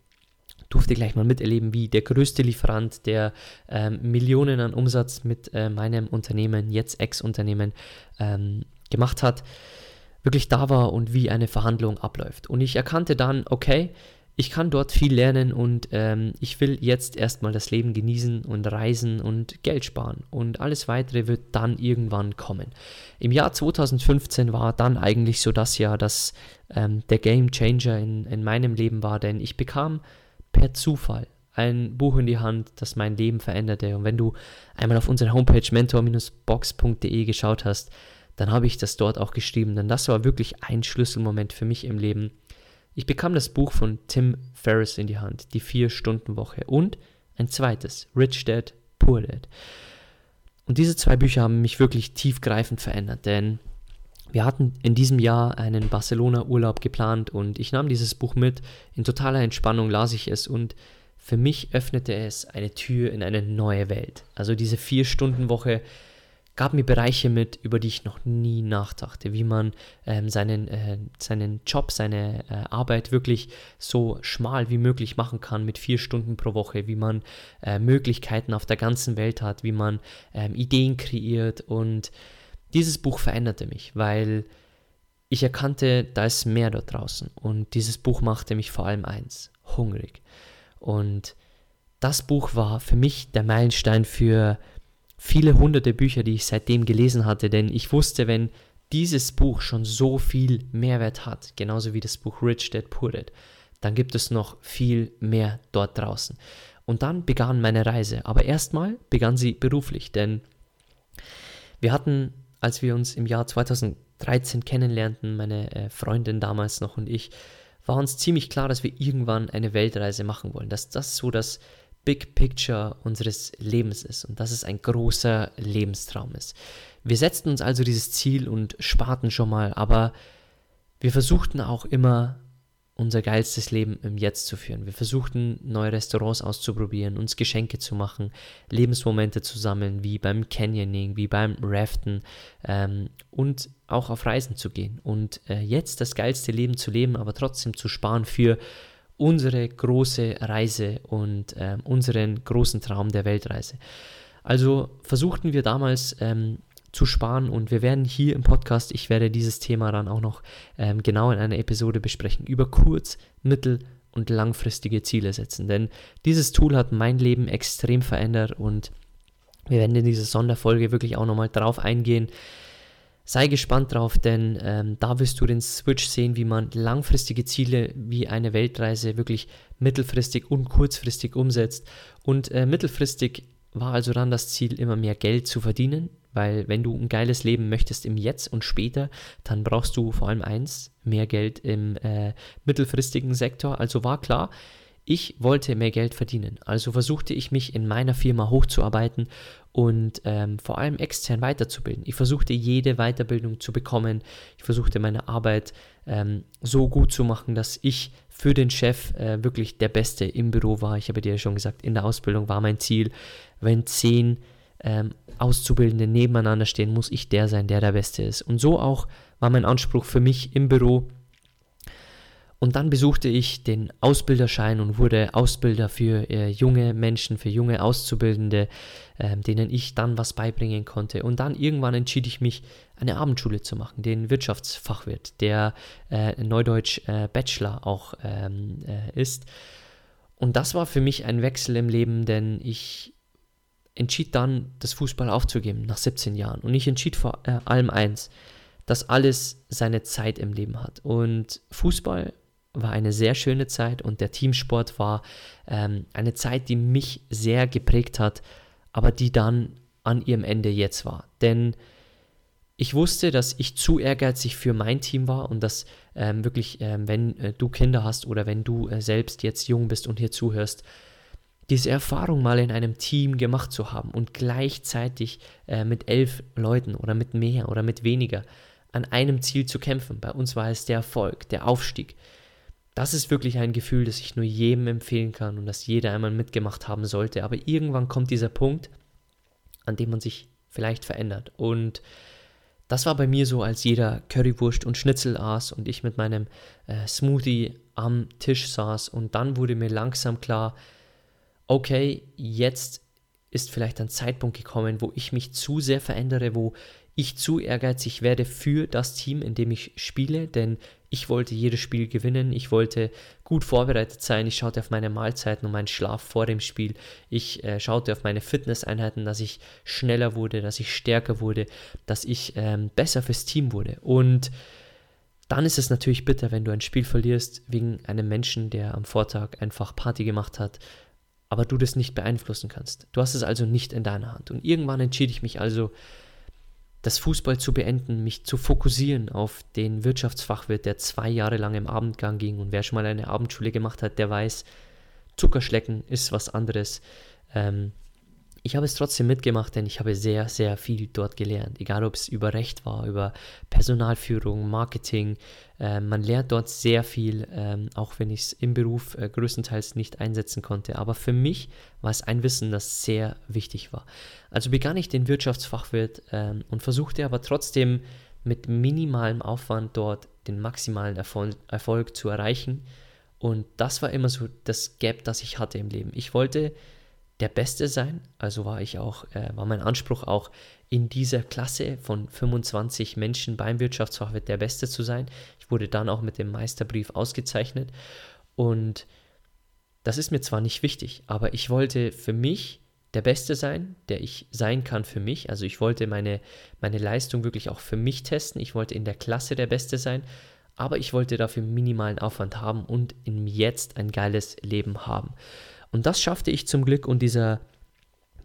durfte gleich mal miterleben, wie der größte Lieferant, der ähm, Millionen an Umsatz mit äh, meinem Unternehmen, jetzt Ex-Unternehmen, ähm, gemacht hat, wirklich da war und wie eine Verhandlung abläuft. Und ich erkannte dann, okay, ich kann dort viel lernen und ähm, ich will jetzt erstmal das Leben genießen und reisen und Geld sparen. Und alles weitere wird dann irgendwann kommen. Im Jahr 2015 war dann eigentlich so das Jahr, dass ähm, der Game Changer in, in meinem Leben war, denn ich bekam per Zufall ein Buch in die Hand, das mein Leben veränderte. Und wenn du einmal auf unsere Homepage mentor-box.de geschaut hast, dann habe ich das dort auch geschrieben, denn das war wirklich ein Schlüsselmoment für mich im Leben ich bekam das Buch von Tim Ferriss in die Hand, die Vier-Stunden-Woche, und ein zweites, Rich Dad, Poor Dad. Und diese zwei Bücher haben mich wirklich tiefgreifend verändert, denn wir hatten in diesem Jahr einen Barcelona-Urlaub geplant und ich nahm dieses Buch mit. In totaler Entspannung las ich es und für mich öffnete es eine Tür in eine neue Welt. Also diese Vier-Stunden-Woche gab mir Bereiche mit, über die ich noch nie nachdachte, wie man ähm, seinen, äh, seinen Job, seine äh, Arbeit wirklich so schmal wie möglich machen kann mit vier Stunden pro Woche, wie man äh, Möglichkeiten auf der ganzen Welt hat, wie man ähm, Ideen kreiert. Und dieses Buch veränderte mich, weil ich erkannte, da ist mehr dort draußen. Und dieses Buch machte mich vor allem eins, hungrig. Und das Buch war für mich der Meilenstein für viele hunderte Bücher, die ich seitdem gelesen hatte, denn ich wusste, wenn dieses Buch schon so viel Mehrwert hat, genauso wie das Buch Rich Dad Poor Dad, dann gibt es noch viel mehr dort draußen. Und dann begann meine Reise, aber erstmal begann sie beruflich, denn wir hatten, als wir uns im Jahr 2013 kennenlernten, meine äh, Freundin damals noch und ich, war uns ziemlich klar, dass wir irgendwann eine Weltreise machen wollen, dass das so das Big Picture unseres Lebens ist und dass es ein großer Lebenstraum ist. Wir setzten uns also dieses Ziel und sparten schon mal, aber wir versuchten auch immer unser geilstes Leben im Jetzt zu führen. Wir versuchten neue Restaurants auszuprobieren, uns Geschenke zu machen, Lebensmomente zu sammeln, wie beim Canyoning, wie beim Raften ähm, und auch auf Reisen zu gehen und äh, jetzt das geilste Leben zu leben, aber trotzdem zu sparen für unsere große Reise und äh, unseren großen Traum der Weltreise. Also versuchten wir damals ähm, zu sparen und wir werden hier im Podcast, ich werde dieses Thema dann auch noch ähm, genau in einer Episode besprechen, über kurz-, mittel- und langfristige Ziele setzen. Denn dieses Tool hat mein Leben extrem verändert und wir werden in dieser Sonderfolge wirklich auch nochmal drauf eingehen, Sei gespannt drauf, denn ähm, da wirst du den Switch sehen, wie man langfristige Ziele wie eine Weltreise wirklich mittelfristig und kurzfristig umsetzt. Und äh, mittelfristig war also dann das Ziel, immer mehr Geld zu verdienen, weil wenn du ein geiles Leben möchtest im Jetzt und später, dann brauchst du vor allem eins, mehr Geld im äh, mittelfristigen Sektor. Also war klar, ich wollte mehr Geld verdienen, also versuchte ich mich in meiner Firma hochzuarbeiten und ähm, vor allem extern weiterzubilden. Ich versuchte jede Weiterbildung zu bekommen. Ich versuchte meine Arbeit ähm, so gut zu machen, dass ich für den Chef äh, wirklich der Beste im Büro war. Ich habe dir ja schon gesagt, in der Ausbildung war mein Ziel, wenn zehn ähm, Auszubildende nebeneinander stehen, muss ich der sein, der der Beste ist. Und so auch war mein Anspruch für mich im Büro, und dann besuchte ich den Ausbilderschein und wurde Ausbilder für äh, junge Menschen, für junge Auszubildende, äh, denen ich dann was beibringen konnte. Und dann irgendwann entschied ich mich, eine Abendschule zu machen, den Wirtschaftsfachwirt, der äh, Neudeutsch äh, Bachelor auch ähm, äh, ist. Und das war für mich ein Wechsel im Leben, denn ich entschied dann, das Fußball aufzugeben nach 17 Jahren. Und ich entschied vor äh, allem eins, dass alles seine Zeit im Leben hat. Und Fußball war eine sehr schöne Zeit und der Teamsport war ähm, eine Zeit, die mich sehr geprägt hat, aber die dann an ihrem Ende jetzt war. Denn ich wusste, dass ich zu ehrgeizig für mein Team war und dass ähm, wirklich, ähm, wenn äh, du Kinder hast oder wenn du äh, selbst jetzt jung bist und hier zuhörst, diese Erfahrung mal in einem Team gemacht zu haben und gleichzeitig äh, mit elf Leuten oder mit mehr oder mit weniger an einem Ziel zu kämpfen. Bei uns war es der Erfolg, der Aufstieg das ist wirklich ein Gefühl, das ich nur jedem empfehlen kann und das jeder einmal mitgemacht haben sollte. Aber irgendwann kommt dieser Punkt, an dem man sich vielleicht verändert. Und das war bei mir so, als jeder Currywurst und Schnitzel aß und ich mit meinem äh, Smoothie am Tisch saß. Und dann wurde mir langsam klar, okay, jetzt ist vielleicht ein Zeitpunkt gekommen, wo ich mich zu sehr verändere, wo ich zu ehrgeizig werde für das Team, in dem ich spiele, denn ich wollte jedes Spiel gewinnen, ich wollte gut vorbereitet sein, ich schaute auf meine Mahlzeiten und meinen Schlaf vor dem Spiel, ich äh, schaute auf meine Fitnesseinheiten, dass ich schneller wurde, dass ich stärker wurde, dass ich ähm, besser fürs Team wurde. Und dann ist es natürlich bitter, wenn du ein Spiel verlierst wegen einem Menschen, der am Vortag einfach Party gemacht hat, aber du das nicht beeinflussen kannst. Du hast es also nicht in deiner Hand. Und irgendwann entschied ich mich also, das Fußball zu beenden, mich zu fokussieren auf den Wirtschaftsfachwirt, der zwei Jahre lang im Abendgang ging. Und wer schon mal eine Abendschule gemacht hat, der weiß, Zuckerschlecken ist was anderes. Ähm, ich habe es trotzdem mitgemacht, denn ich habe sehr, sehr viel dort gelernt. Egal, ob es über Recht war, über Personalführung, Marketing. Äh, man lernt dort sehr viel, ähm, auch wenn ich es im Beruf äh, größtenteils nicht einsetzen konnte. Aber für mich war es ein Wissen, das sehr wichtig war. Also begann ich den Wirtschaftsfachwirt ähm, und versuchte aber trotzdem mit minimalem Aufwand dort den maximalen Erfolg, Erfolg zu erreichen. Und das war immer so das Gap, das ich hatte im Leben. Ich wollte der Beste sein. Also war ich auch, äh, war mein Anspruch auch in dieser Klasse von 25 Menschen beim Wirtschaftsfachwirt der Beste zu sein. Ich wurde dann auch mit dem Meisterbrief ausgezeichnet und das ist mir zwar nicht wichtig, aber ich wollte für mich der Beste sein, der ich sein kann für mich. Also ich wollte meine, meine Leistung wirklich auch für mich testen. Ich wollte in der Klasse der Beste sein, aber ich wollte dafür minimalen Aufwand haben und im Jetzt ein geiles Leben haben. Und das schaffte ich zum Glück und dieser,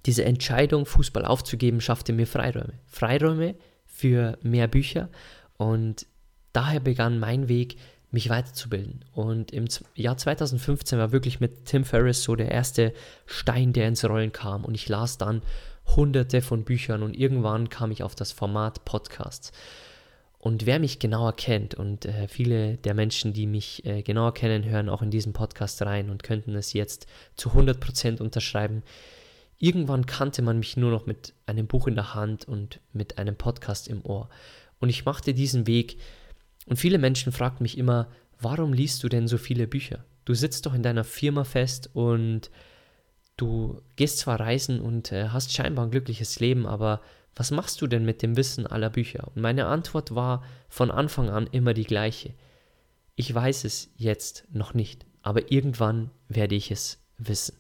diese Entscheidung, Fußball aufzugeben, schaffte mir Freiräume. Freiräume für mehr Bücher und daher begann mein Weg, mich weiterzubilden. Und im Jahr 2015 war wirklich mit Tim Ferriss so der erste Stein, der ins Rollen kam. Und ich las dann hunderte von Büchern und irgendwann kam ich auf das Format Podcasts. Und wer mich genauer kennt und äh, viele der Menschen, die mich äh, genauer kennen, hören auch in diesen Podcast rein und könnten es jetzt zu 100% unterschreiben. Irgendwann kannte man mich nur noch mit einem Buch in der Hand und mit einem Podcast im Ohr. Und ich machte diesen Weg und viele Menschen fragten mich immer, warum liest du denn so viele Bücher? Du sitzt doch in deiner Firma fest und du gehst zwar reisen und äh, hast scheinbar ein glückliches Leben, aber was machst du denn mit dem Wissen aller Bücher? Und meine Antwort war von Anfang an immer die gleiche. Ich weiß es jetzt noch nicht, aber irgendwann werde ich es wissen.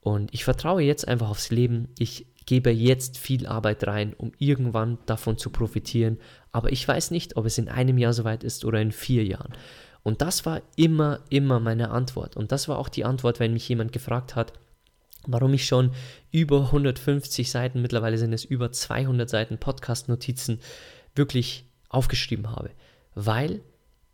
Und ich vertraue jetzt einfach aufs Leben. Ich gebe jetzt viel Arbeit rein, um irgendwann davon zu profitieren. Aber ich weiß nicht, ob es in einem Jahr soweit ist oder in vier Jahren. Und das war immer, immer meine Antwort. Und das war auch die Antwort, wenn mich jemand gefragt hat, warum ich schon über 150 Seiten, mittlerweile sind es über 200 Seiten Podcast-Notizen wirklich aufgeschrieben habe. Weil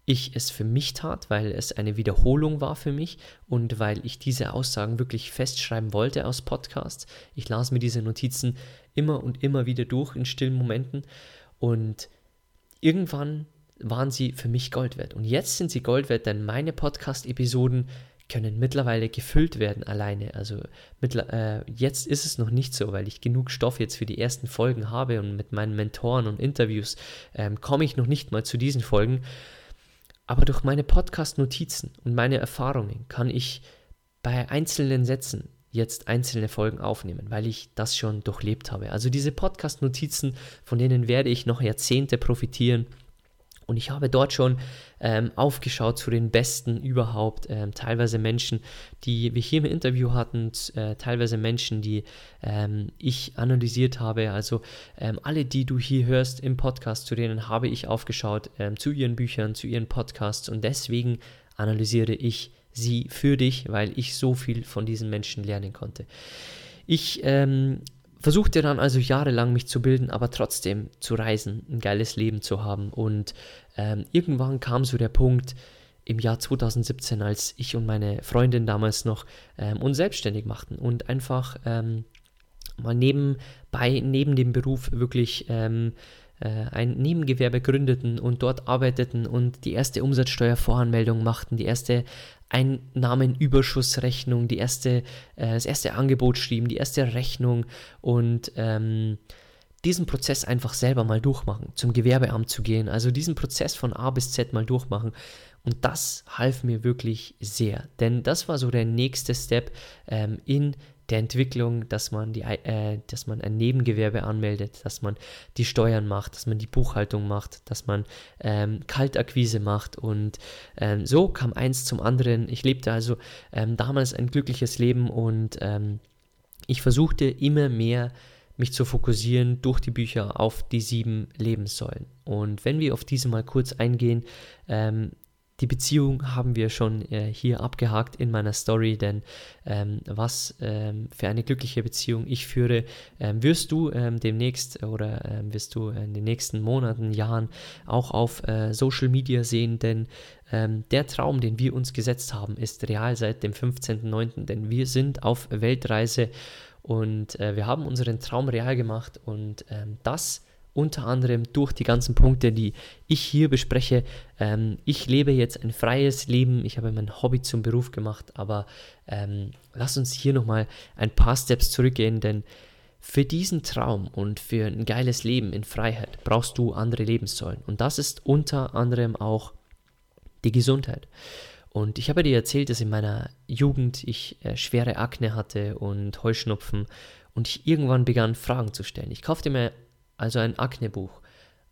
ich es für mich tat, weil es eine Wiederholung war für mich und weil ich diese Aussagen wirklich festschreiben wollte aus Podcasts. Ich las mir diese Notizen immer und immer wieder durch in stillen Momenten und irgendwann waren sie für mich Gold wert. Und jetzt sind sie Gold wert, denn meine Podcast-Episoden können mittlerweile gefüllt werden alleine. Also äh, jetzt ist es noch nicht so, weil ich genug Stoff jetzt für die ersten Folgen habe und mit meinen Mentoren und Interviews ähm, komme ich noch nicht mal zu diesen Folgen. Aber durch meine Podcast-Notizen und meine Erfahrungen kann ich bei einzelnen Sätzen jetzt einzelne Folgen aufnehmen, weil ich das schon durchlebt habe. Also diese Podcast-Notizen, von denen werde ich noch Jahrzehnte profitieren und ich habe dort schon ähm, aufgeschaut zu den Besten überhaupt, ähm, teilweise Menschen, die wir hier im Interview hatten, äh, teilweise Menschen, die ähm, ich analysiert habe. Also ähm, alle, die du hier hörst im Podcast, zu denen habe ich aufgeschaut, ähm, zu ihren Büchern, zu ihren Podcasts und deswegen analysiere ich sie für dich, weil ich so viel von diesen Menschen lernen konnte. Ich ähm, versuchte dann also jahrelang mich zu bilden, aber trotzdem zu reisen, ein geiles Leben zu haben. Und ähm, irgendwann kam so der Punkt im Jahr 2017, als ich und meine Freundin damals noch ähm, uns selbstständig machten und einfach ähm, mal nebenbei, neben dem Beruf wirklich ähm, äh, ein Nebengewerbe gründeten und dort arbeiteten und die erste Umsatzsteuervoranmeldung machten, die erste Einnahmenüberschussrechnung, die erste, äh, das erste Angebot schrieben, die erste Rechnung und ähm, diesen Prozess einfach selber mal durchmachen, zum Gewerbeamt zu gehen, also diesen Prozess von A bis Z mal durchmachen. Und das half mir wirklich sehr, denn das war so der nächste Step ähm, in der Entwicklung, dass man, die, äh, dass man ein Nebengewerbe anmeldet, dass man die Steuern macht, dass man die Buchhaltung macht, dass man ähm, Kaltakquise macht und ähm, so kam eins zum anderen. Ich lebte also ähm, damals ein glückliches Leben und ähm, ich versuchte immer mehr mich zu fokussieren durch die Bücher auf die sieben Lebenssäulen. Und wenn wir auf diese mal kurz eingehen, ähm, die Beziehung haben wir schon äh, hier abgehakt in meiner Story, denn ähm, was ähm, für eine glückliche Beziehung ich führe, ähm, wirst du ähm, demnächst oder ähm, wirst du in den nächsten Monaten, Jahren auch auf äh, Social Media sehen, denn ähm, der Traum, den wir uns gesetzt haben, ist real seit dem 15.09., denn wir sind auf Weltreise und äh, wir haben unseren Traum real gemacht und das unter anderem durch die ganzen Punkte, die ich hier bespreche. Ähm, ich lebe jetzt ein freies Leben, ich habe mein Hobby zum Beruf gemacht, aber ähm, lass uns hier nochmal ein paar Steps zurückgehen, denn für diesen Traum und für ein geiles Leben in Freiheit brauchst du andere Lebenssäulen. Und das ist unter anderem auch die Gesundheit. Und ich habe dir erzählt, dass in meiner Jugend ich äh, schwere Akne hatte und Heuschnupfen und ich irgendwann begann, Fragen zu stellen. Ich kaufte mir also ein Akne-Buch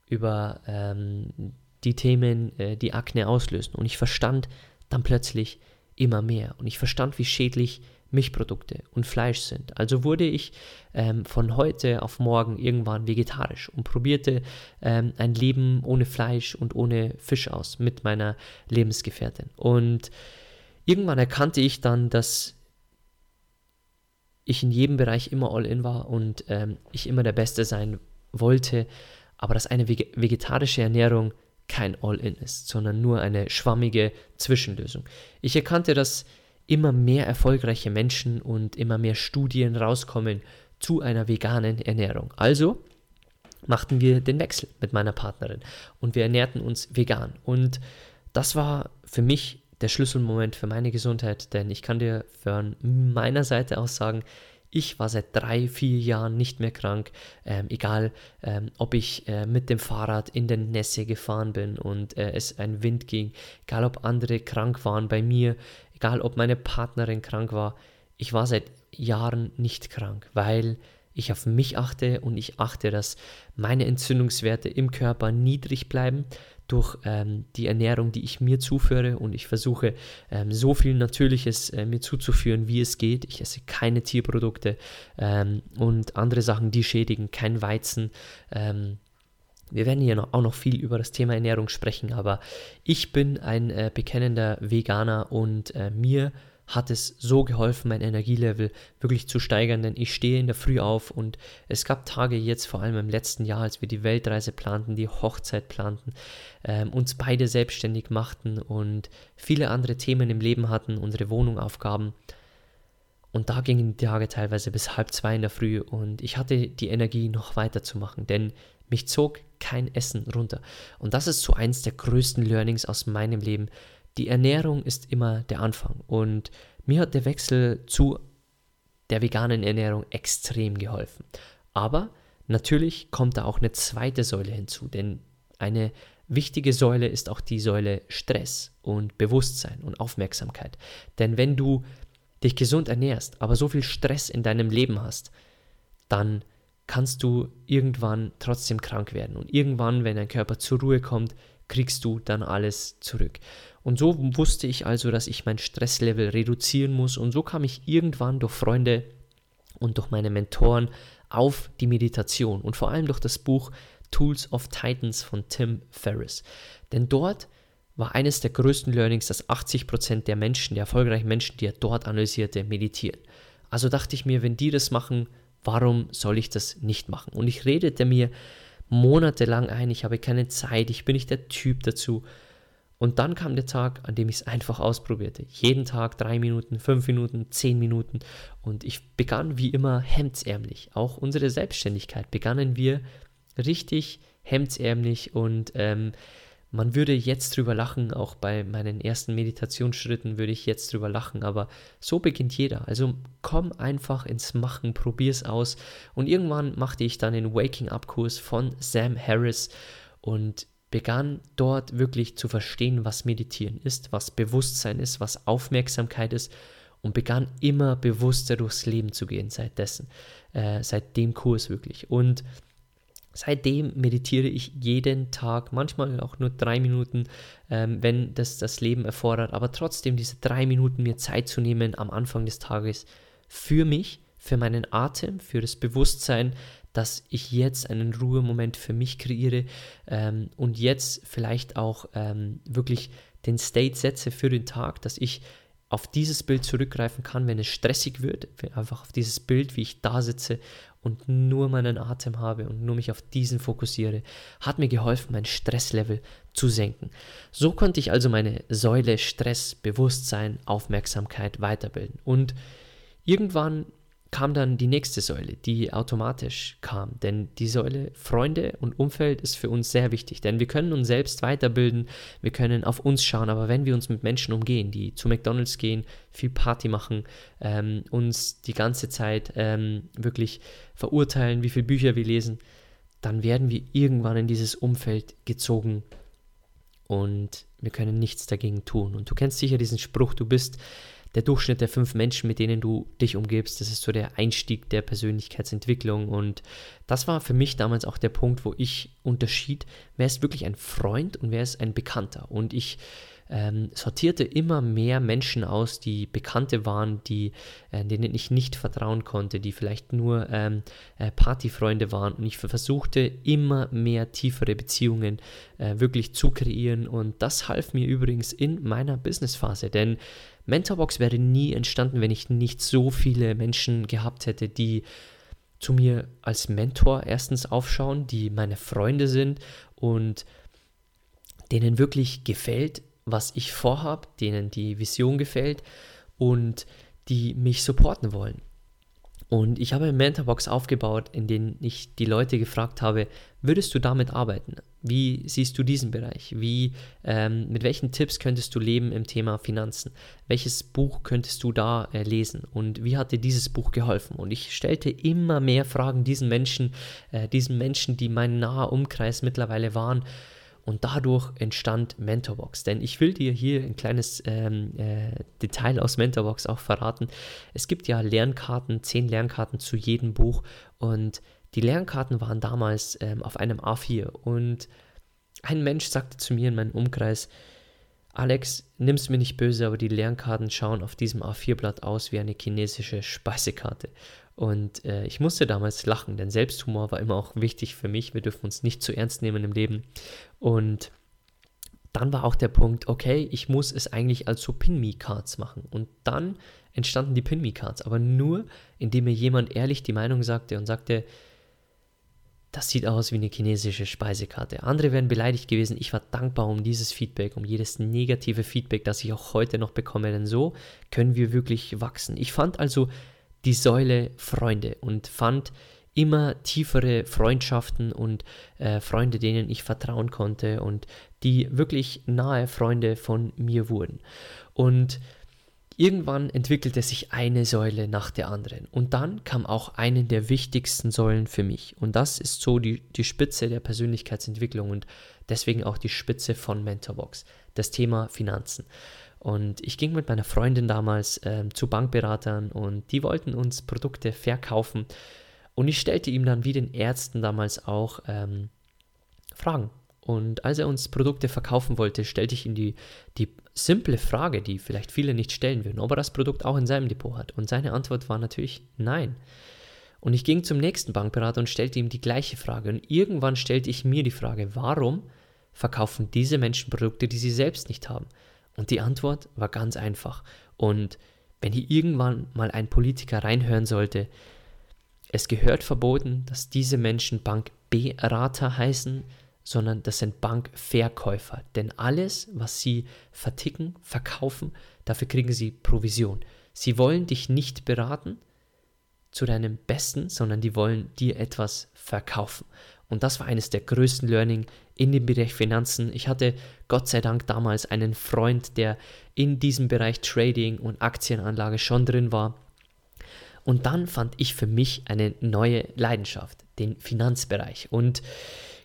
über ähm, die Themen, äh, die Akne auslösen. Und ich verstand dann plötzlich immer mehr. Und ich verstand, wie schädlich Milchprodukte und Fleisch sind. Also wurde ich ähm, von heute auf morgen irgendwann vegetarisch und probierte ähm, ein Leben ohne Fleisch und ohne Fisch aus mit meiner Lebensgefährtin. Und irgendwann erkannte ich dann, dass ich in jedem Bereich immer all in war und ähm, ich immer der Beste sein wollte, aber dass eine vegetarische Ernährung kein All-in ist, sondern nur eine schwammige Zwischenlösung. Ich erkannte, dass immer mehr erfolgreiche Menschen und immer mehr Studien rauskommen zu einer veganen Ernährung. Also machten wir den Wechsel mit meiner Partnerin und wir ernährten uns vegan. Und das war für mich der Schlüsselmoment für meine Gesundheit, denn ich kann dir von meiner Seite aus sagen, ich war seit drei, vier Jahren nicht mehr krank, ähm, egal ähm, ob ich äh, mit dem Fahrrad in den Nässe gefahren bin und äh, es ein Wind ging, egal ob andere krank waren bei mir, egal ob meine Partnerin krank war. Ich war seit Jahren nicht krank, weil ich auf mich achte und ich achte, dass meine Entzündungswerte im Körper niedrig bleiben, durch ähm, die Ernährung, die ich mir zuführe und ich versuche ähm, so viel Natürliches äh, mir zuzuführen, wie es geht. Ich esse keine Tierprodukte ähm, und andere Sachen, die schädigen, kein Weizen. Ähm, wir werden hier noch, auch noch viel über das Thema Ernährung sprechen, aber ich bin ein äh, bekennender Veganer und äh, mir hat es so geholfen, mein Energielevel wirklich zu steigern, denn ich stehe in der Früh auf und es gab Tage jetzt, vor allem im letzten Jahr, als wir die Weltreise planten, die Hochzeit planten, ähm, uns beide selbstständig machten und viele andere Themen im Leben hatten, unsere Wohnung aufgaben. Und da gingen die Tage teilweise bis halb zwei in der Früh und ich hatte die Energie, noch weiterzumachen, denn mich zog kein Essen runter. Und das ist so eins der größten Learnings aus meinem Leben, die Ernährung ist immer der Anfang. Und mir hat der Wechsel zu der veganen Ernährung extrem geholfen. Aber natürlich kommt da auch eine zweite Säule hinzu, denn eine wichtige Säule ist auch die Säule Stress und Bewusstsein und Aufmerksamkeit. Denn wenn du dich gesund ernährst, aber so viel Stress in deinem Leben hast, dann kannst du irgendwann trotzdem krank werden. Und irgendwann, wenn dein Körper zur Ruhe kommt, kriegst du dann alles zurück. Und so wusste ich also, dass ich mein Stresslevel reduzieren muss. Und so kam ich irgendwann durch Freunde und durch meine Mentoren auf die Meditation und vor allem durch das Buch Tools of Titans von Tim Ferriss. Denn dort war eines der größten Learnings, dass 80% der Menschen, der erfolgreichen Menschen, die er dort analysierte, meditieren. Also dachte ich mir, wenn die das machen, warum soll ich das nicht machen? Und ich redete mir monatelang ein, ich habe keine Zeit, ich bin nicht der Typ dazu. Und dann kam der Tag, an dem ich es einfach ausprobierte. Jeden Tag drei Minuten, fünf Minuten, zehn Minuten. Und ich begann wie immer hemdsärmlich. Auch unsere Selbstständigkeit begannen wir richtig hemdsärmlich und ähm, man würde jetzt drüber lachen, auch bei meinen ersten Meditationsschritten würde ich jetzt drüber lachen, aber so beginnt jeder. Also komm einfach ins Machen, probier's aus. Und irgendwann machte ich dann den Waking-up-Kurs von Sam Harris und begann dort wirklich zu verstehen, was Meditieren ist, was Bewusstsein ist, was Aufmerksamkeit ist. und begann immer bewusster durchs Leben zu gehen seit dessen, äh, seit dem Kurs wirklich. Und Seitdem meditiere ich jeden Tag, manchmal auch nur drei Minuten, ähm, wenn das das Leben erfordert, aber trotzdem diese drei Minuten mir Zeit zu nehmen am Anfang des Tages für mich, für meinen Atem, für das Bewusstsein, dass ich jetzt einen Ruhemoment für mich kreiere ähm, und jetzt vielleicht auch ähm, wirklich den State setze für den Tag, dass ich auf dieses Bild zurückgreifen kann, wenn es stressig wird, einfach auf dieses Bild, wie ich da sitze und nur meinen Atem habe und nur mich auf diesen fokussiere, hat mir geholfen, mein Stresslevel zu senken. So konnte ich also meine Säule Stress, Bewusstsein, Aufmerksamkeit weiterbilden. Und irgendwann kam dann die nächste Säule, die automatisch kam. Denn die Säule Freunde und Umfeld ist für uns sehr wichtig. Denn wir können uns selbst weiterbilden, wir können auf uns schauen, aber wenn wir uns mit Menschen umgehen, die zu McDonalds gehen, viel Party machen, ähm, uns die ganze Zeit ähm, wirklich verurteilen, wie viele Bücher wir lesen, dann werden wir irgendwann in dieses Umfeld gezogen und wir können nichts dagegen tun. Und du kennst sicher diesen Spruch, du bist der Durchschnitt der fünf Menschen, mit denen du dich umgibst. Das ist so der Einstieg der Persönlichkeitsentwicklung. Und das war für mich damals auch der Punkt, wo ich unterschied, wer ist wirklich ein Freund und wer ist ein Bekannter. Und ich ähm, sortierte immer mehr Menschen aus, die Bekannte waren, die, äh, denen ich nicht vertrauen konnte, die vielleicht nur ähm, äh, Partyfreunde waren. Und ich versuchte immer mehr tiefere Beziehungen äh, wirklich zu kreieren. Und das half mir übrigens in meiner Businessphase, denn Mentorbox wäre nie entstanden, wenn ich nicht so viele Menschen gehabt hätte, die zu mir als Mentor erstens aufschauen, die meine Freunde sind und denen wirklich gefällt, was ich vorhabe, denen die Vision gefällt und die mich supporten wollen. Und ich habe eine Mentorbox aufgebaut, in denen ich die Leute gefragt habe, würdest du damit arbeiten? Wie siehst du diesen Bereich? Wie, ähm, mit welchen Tipps könntest du leben im Thema Finanzen? Welches Buch könntest du da äh, lesen? Und wie hat dir dieses Buch geholfen? Und ich stellte immer mehr Fragen diesen Menschen, äh, diesen Menschen, die mein naher Umkreis mittlerweile waren. Und dadurch entstand Mentorbox. Denn ich will dir hier ein kleines ähm, äh, Detail aus Mentorbox auch verraten. Es gibt ja Lernkarten, zehn Lernkarten zu jedem Buch. Und die Lernkarten waren damals ähm, auf einem A4. Und ein Mensch sagte zu mir in meinem Umkreis, Alex, nimm's mir nicht böse, aber die Lernkarten schauen auf diesem A4-Blatt aus wie eine chinesische Speisekarte. Und äh, ich musste damals lachen, denn Selbsthumor war immer auch wichtig für mich. Wir dürfen uns nicht zu ernst nehmen im Leben. Und dann war auch der Punkt, okay, ich muss es eigentlich als so Pin-Me-Cards machen. Und dann entstanden die Pin-Me-Cards, aber nur, indem mir jemand ehrlich die Meinung sagte und sagte, das sieht aus wie eine chinesische Speisekarte. Andere wären beleidigt gewesen. Ich war dankbar um dieses Feedback, um jedes negative Feedback, das ich auch heute noch bekomme, denn so können wir wirklich wachsen. Ich fand also die Säule Freunde und fand immer tiefere Freundschaften und äh, Freunde, denen ich vertrauen konnte und die wirklich nahe Freunde von mir wurden. Und irgendwann entwickelte sich eine Säule nach der anderen. Und dann kam auch eine der wichtigsten Säulen für mich. Und das ist so die, die Spitze der Persönlichkeitsentwicklung und deswegen auch die Spitze von Mentorbox, das Thema Finanzen. Und ich ging mit meiner Freundin damals äh, zu Bankberatern und die wollten uns Produkte verkaufen. Und ich stellte ihm dann wie den Ärzten damals auch ähm, Fragen. Und als er uns Produkte verkaufen wollte, stellte ich ihm die, die simple Frage, die vielleicht viele nicht stellen würden, ob er das Produkt auch in seinem Depot hat. Und seine Antwort war natürlich nein. Und ich ging zum nächsten Bankberater und stellte ihm die gleiche Frage. Und irgendwann stellte ich mir die Frage, warum verkaufen diese Menschen Produkte, die sie selbst nicht haben? Und die Antwort war ganz einfach. Und wenn hier irgendwann mal ein Politiker reinhören sollte, es gehört verboten, dass diese Menschen Bankberater heißen, sondern das sind Bankverkäufer. Denn alles, was sie verticken, verkaufen, dafür kriegen sie Provision. Sie wollen dich nicht beraten zu deinem Besten, sondern die wollen dir etwas verkaufen. Und das war eines der größten Learning in dem Bereich Finanzen. Ich hatte Gott sei Dank damals einen Freund, der in diesem Bereich Trading und Aktienanlage schon drin war. Und dann fand ich für mich eine neue Leidenschaft, den Finanzbereich. Und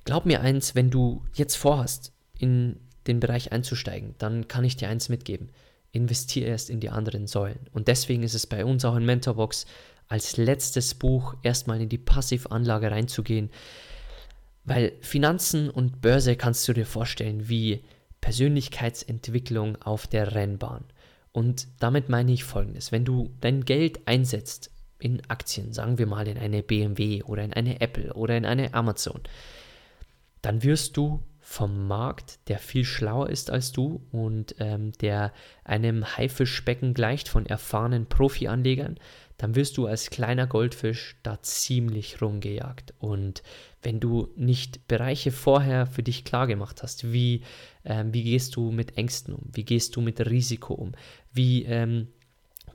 glaub mir eins, wenn du jetzt vorhast, in den Bereich einzusteigen, dann kann ich dir eins mitgeben. investiere erst in die anderen Säulen. Und deswegen ist es bei uns auch in Mentorbox als letztes Buch erstmal in die Passivanlage reinzugehen, weil Finanzen und Börse kannst du dir vorstellen wie Persönlichkeitsentwicklung auf der Rennbahn. Und damit meine ich folgendes: Wenn du dein Geld einsetzt in Aktien, sagen wir mal in eine BMW oder in eine Apple oder in eine Amazon, dann wirst du vom Markt, der viel schlauer ist als du und ähm, der einem Haifischbecken gleicht von erfahrenen Profi-Anlegern, dann wirst du als kleiner Goldfisch da ziemlich rumgejagt. Und wenn du nicht Bereiche vorher für dich klar gemacht hast, wie, ähm, wie gehst du mit Ängsten um, wie gehst du mit Risiko um, wie ähm,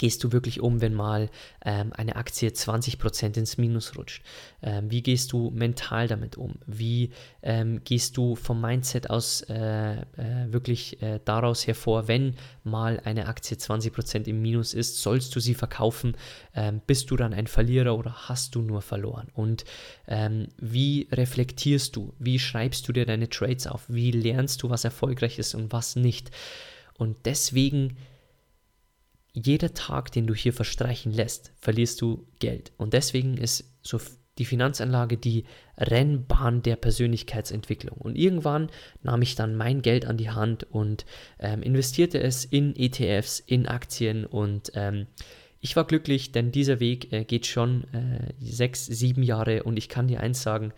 gehst du wirklich um, wenn mal ähm, eine Aktie 20% ins Minus rutscht? Ähm, wie gehst du mental damit um? Wie ähm, gehst du vom Mindset aus äh, äh, wirklich äh, daraus hervor, wenn mal eine Aktie 20% im Minus ist, sollst du sie verkaufen? Ähm, bist du dann ein Verlierer oder hast du nur verloren? Und ähm, wie reflektierst du? Wie schreibst du dir deine Trades auf? Wie lernst du, was erfolgreich ist und was nicht? Und deswegen jeder Tag, den du hier verstreichen lässt, verlierst du Geld. Und deswegen ist so die Finanzanlage die Rennbahn der Persönlichkeitsentwicklung. Und irgendwann nahm ich dann mein Geld an die Hand und ähm, investierte es in ETFs, in Aktien und ähm, ich war glücklich, denn dieser Weg äh, geht schon äh, sechs, sieben Jahre und ich kann dir eins sagen,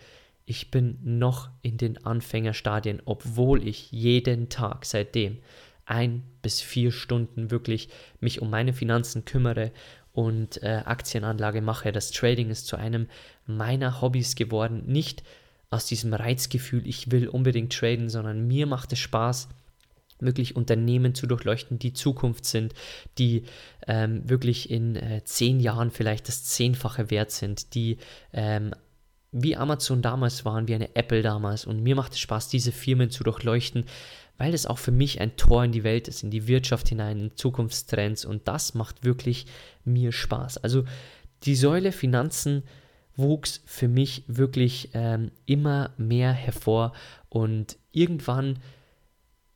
ich bin noch in den Anfängerstadien, obwohl ich jeden Tag seitdem ein bis vier Stunden wirklich mich um meine Finanzen kümmere und äh, Aktienanlage mache. Das Trading ist zu einem meiner Hobbys geworden. Nicht aus diesem Reizgefühl, ich will unbedingt traden, sondern mir macht es Spaß, wirklich Unternehmen zu durchleuchten, die Zukunft sind, die ähm, wirklich in äh, zehn Jahren vielleicht das Zehnfache wert sind, die ähm, wie Amazon damals waren, wie eine Apple damals. Und mir macht es Spaß, diese Firmen zu durchleuchten, weil es auch für mich ein Tor in die Welt ist, in die Wirtschaft hinein, in Zukunftstrends und das macht wirklich mir Spaß. Also die Säule Finanzen wuchs für mich wirklich ähm, immer mehr hervor und irgendwann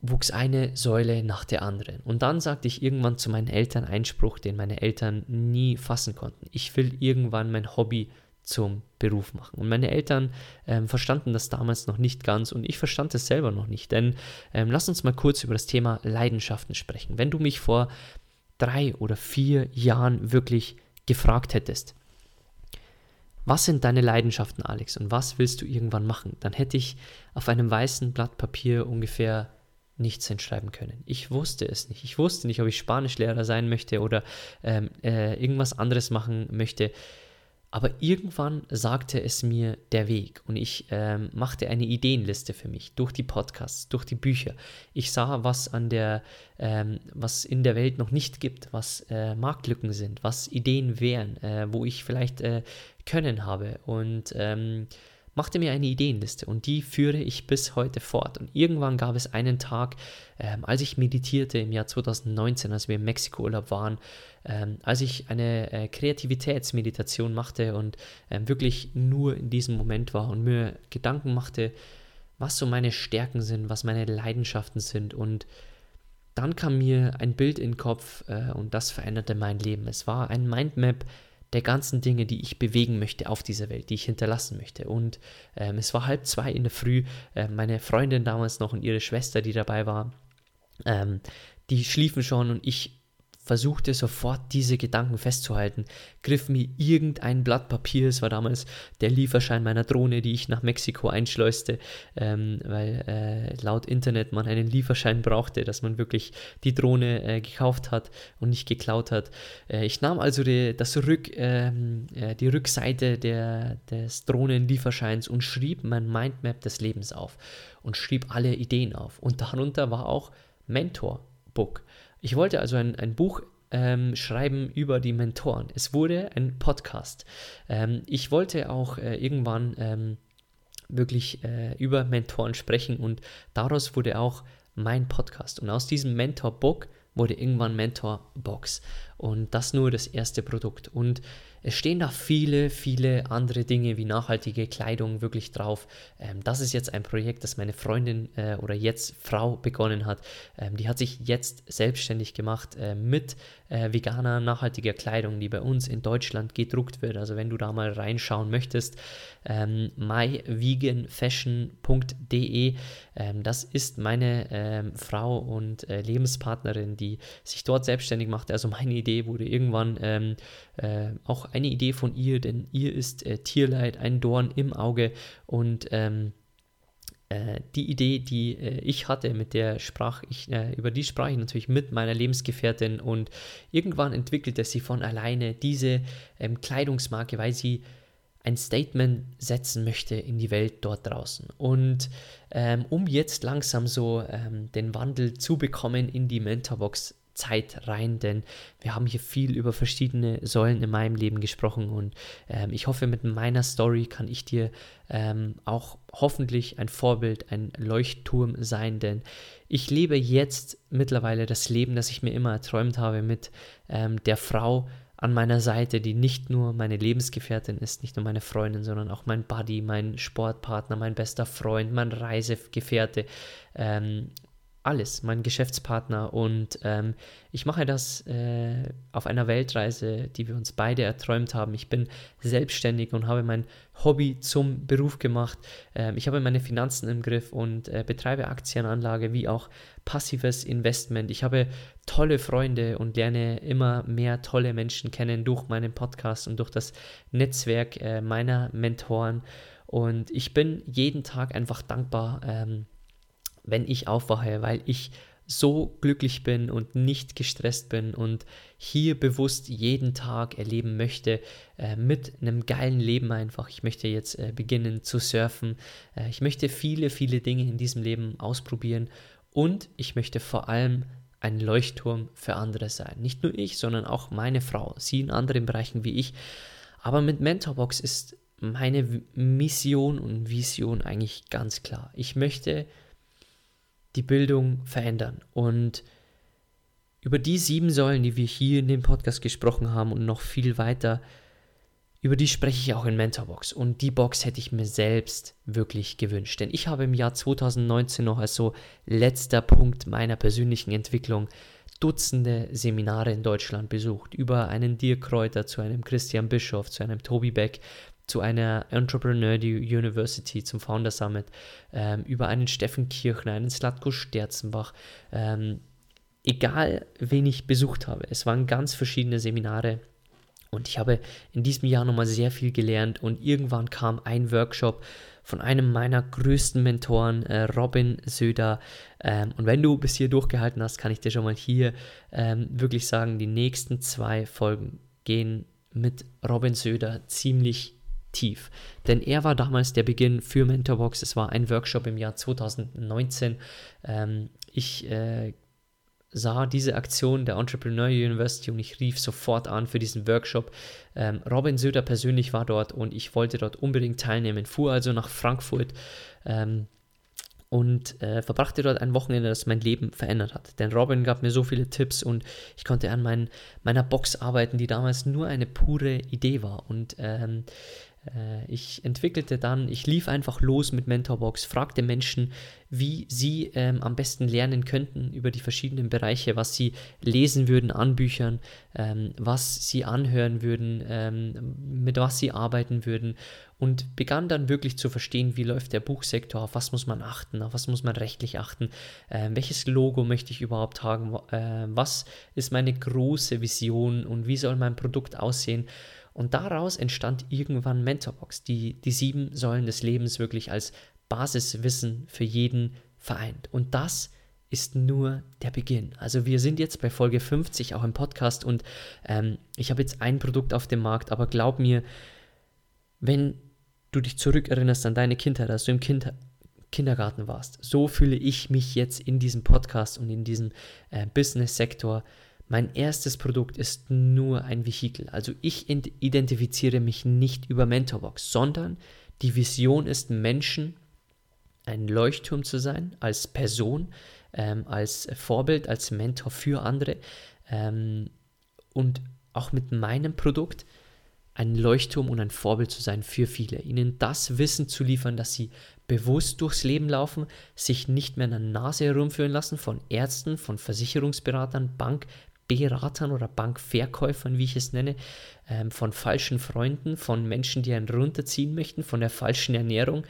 wuchs eine Säule nach der anderen. Und dann sagte ich irgendwann zu meinen Eltern einen Spruch, den meine Eltern nie fassen konnten. Ich will irgendwann mein Hobby zum Beruf machen. Und meine Eltern ähm, verstanden das damals noch nicht ganz und ich verstand es selber noch nicht. Denn ähm, lass uns mal kurz über das Thema Leidenschaften sprechen. Wenn du mich vor drei oder vier Jahren wirklich gefragt hättest, was sind deine Leidenschaften, Alex, und was willst du irgendwann machen? Dann hätte ich auf einem weißen Blatt Papier ungefähr nichts hinschreiben können. Ich wusste es nicht. Ich wusste nicht, ob ich Spanischlehrer sein möchte oder ähm, äh, irgendwas anderes machen möchte. Aber irgendwann sagte es mir der Weg und ich ähm, machte eine Ideenliste für mich durch die Podcasts, durch die Bücher. Ich sah, was an der, ähm, was in der Welt noch nicht gibt, was äh, Marktlücken sind, was Ideen wären, äh, wo ich vielleicht äh, Können habe und ähm, machte mir eine Ideenliste und die führe ich bis heute fort. Und irgendwann gab es einen Tag, ähm, als ich meditierte im Jahr 2019, als wir im Mexiko-Urlaub waren, ähm, als ich eine äh, Kreativitätsmeditation machte und ähm, wirklich nur in diesem Moment war und mir Gedanken machte, was so meine Stärken sind, was meine Leidenschaften sind und dann kam mir ein Bild in den Kopf äh, und das veränderte mein Leben. Es war ein Mindmap, der ganzen Dinge, die ich bewegen möchte auf dieser Welt, die ich hinterlassen möchte. Und ähm, es war halb zwei in der Früh. Äh, meine Freundin damals noch und ihre Schwester, die dabei war, ähm, die schliefen schon und ich versuchte sofort diese Gedanken festzuhalten, griff mir irgendein Blatt Papier, es war damals der Lieferschein meiner Drohne, die ich nach Mexiko einschleuste, ähm, weil äh, laut Internet man einen Lieferschein brauchte, dass man wirklich die Drohne äh, gekauft hat und nicht geklaut hat. Äh, ich nahm also die, das Rück, ähm, äh, die Rückseite der, des Drohnenlieferscheins und schrieb mein Mindmap des Lebens auf und schrieb alle Ideen auf. Und darunter war auch Mentor Book. Ich wollte also ein, ein Buch ähm, schreiben über die Mentoren. Es wurde ein Podcast. Ähm, ich wollte auch äh, irgendwann ähm, wirklich äh, über Mentoren sprechen und daraus wurde auch mein Podcast. Und aus diesem Mentor-Book wurde irgendwann Mentor Box. Und das nur das erste Produkt. Und Es stehen da viele, viele andere Dinge wie nachhaltige Kleidung wirklich drauf. Ähm, das ist jetzt ein Projekt, das meine Freundin äh, oder jetzt Frau begonnen hat. Ähm, die hat sich jetzt selbstständig gemacht äh, mit äh, veganer, nachhaltiger Kleidung, die bei uns in Deutschland gedruckt wird. Also wenn du da mal reinschauen möchtest, ähm, myveganfashion.de, ähm, das ist meine ähm, Frau und äh, Lebenspartnerin, die sich dort selbstständig macht. Also meine Idee wurde irgendwann ähm, äh, auch eine Idee von ihr, denn ihr ist äh, Tierleid ein Dorn im Auge und ähm, äh, die Idee, die äh, ich hatte, mit der sprach ich, äh, über die sprach ich natürlich mit meiner Lebensgefährtin und irgendwann entwickelte sie von alleine diese ähm, Kleidungsmarke, weil sie ein Statement setzen möchte in die Welt dort draußen. Und ähm, um jetzt langsam so ähm, den Wandel zu bekommen in die Mentorbox Zeit rein, denn wir haben hier viel über verschiedene Säulen in meinem Leben gesprochen und ähm, ich hoffe, mit meiner Story kann ich dir ähm, auch hoffentlich ein Vorbild, ein Leuchtturm sein, denn ich lebe jetzt mittlerweile das Leben, das ich mir immer erträumt habe mit ähm, der Frau, an meiner Seite, die nicht nur meine Lebensgefährtin ist, nicht nur meine Freundin, sondern auch mein Buddy, mein Sportpartner, mein bester Freund, mein Reisegefährte, ähm, alles, mein Geschäftspartner und ähm, ich mache das äh, auf einer Weltreise, die wir uns beide erträumt haben. Ich bin selbstständig und habe mein Hobby zum Beruf gemacht. Ähm, ich habe meine Finanzen im Griff und äh, betreibe Aktienanlage wie auch passives Investment. Ich habe tolle Freunde und lerne immer mehr tolle Menschen kennen durch meinen Podcast und durch das Netzwerk äh, meiner Mentoren. Und ich bin jeden Tag einfach dankbar. Ähm, wenn ich aufwache, weil ich so glücklich bin und nicht gestresst bin und hier bewusst jeden Tag erleben möchte äh, mit einem geilen Leben einfach. Ich möchte jetzt äh, beginnen zu surfen. Äh, ich möchte viele, viele Dinge in diesem Leben ausprobieren und ich möchte vor allem ein Leuchtturm für andere sein. Nicht nur ich, sondern auch meine Frau, sie in anderen Bereichen wie ich. Aber mit Mentorbox ist meine Mission und Vision eigentlich ganz klar. Ich möchte die Bildung verändern. Und über die sieben Säulen, die wir hier in dem Podcast gesprochen haben und noch viel weiter, über die spreche ich auch in Mentorbox. Und die Box hätte ich mir selbst wirklich gewünscht. Denn ich habe im Jahr 2019 noch als so letzter Punkt meiner persönlichen Entwicklung Dutzende Seminare in Deutschland besucht. Über einen Dirk Kräuter zu einem Christian Bischof, zu einem Tobi Beck, zu einer Entrepreneur University, zum Founder Summit, ähm, über einen Steffen Kirchner, einen Slatko Sterzenbach, ähm, egal wen ich besucht habe. Es waren ganz verschiedene Seminare und ich habe in diesem Jahr nochmal sehr viel gelernt und irgendwann kam ein Workshop von einem meiner größten Mentoren, äh, Robin Söder. Ähm, und wenn du bis hier durchgehalten hast, kann ich dir schon mal hier ähm, wirklich sagen, die nächsten zwei Folgen gehen mit Robin Söder ziemlich tief. Denn er war damals der Beginn für Mentorbox. Es war ein Workshop im Jahr 2019. Ähm, ich äh, sah diese Aktion der Entrepreneur University und ich rief sofort an für diesen Workshop. Ähm, Robin Söder persönlich war dort und ich wollte dort unbedingt teilnehmen, fuhr also nach Frankfurt. Ähm, und äh, verbrachte dort ein Wochenende, das mein Leben verändert hat. Denn Robin gab mir so viele Tipps und ich konnte an mein, meiner Box arbeiten, die damals nur eine pure Idee war. Und ähm, äh, ich entwickelte dann, ich lief einfach los mit Mentorbox, fragte Menschen, wie sie ähm, am besten lernen könnten über die verschiedenen Bereiche, was sie lesen würden an Büchern, ähm, was sie anhören würden, ähm, mit was sie arbeiten würden und begann dann wirklich zu verstehen, wie läuft der Buchsektor, auf was muss man achten, auf was muss man rechtlich achten, äh, welches Logo möchte ich überhaupt haben, äh, was ist meine große Vision und wie soll mein Produkt aussehen und daraus entstand irgendwann Mentorbox, die die sieben Säulen des Lebens wirklich als Basiswissen für jeden vereint. Und das ist nur der Beginn. Also wir sind jetzt bei Folge 50 auch im Podcast und ähm, ich habe jetzt ein Produkt auf dem Markt, aber glaub mir, wenn du dich zurückerinnerst an deine Kindheit, als du im kind Kindergarten warst, so fühle ich mich jetzt in diesem Podcast und in diesem äh, Business-Sektor mein erstes Produkt ist nur ein Vehikel. Also ich identifiziere mich nicht über Mentorbox, sondern die Vision ist, Menschen ein Leuchtturm zu sein, als Person, ähm, als Vorbild, als Mentor für andere. Ähm, und auch mit meinem Produkt ein Leuchtturm und ein Vorbild zu sein für viele, ihnen das Wissen zu liefern, dass sie bewusst durchs Leben laufen, sich nicht mehr an der Nase herumführen lassen von Ärzten, von Versicherungsberatern, Bankberatern oder Bankverkäufern, wie ich es nenne, ähm, von falschen Freunden, von Menschen, die einen runterziehen möchten, von der falschen Ernährung.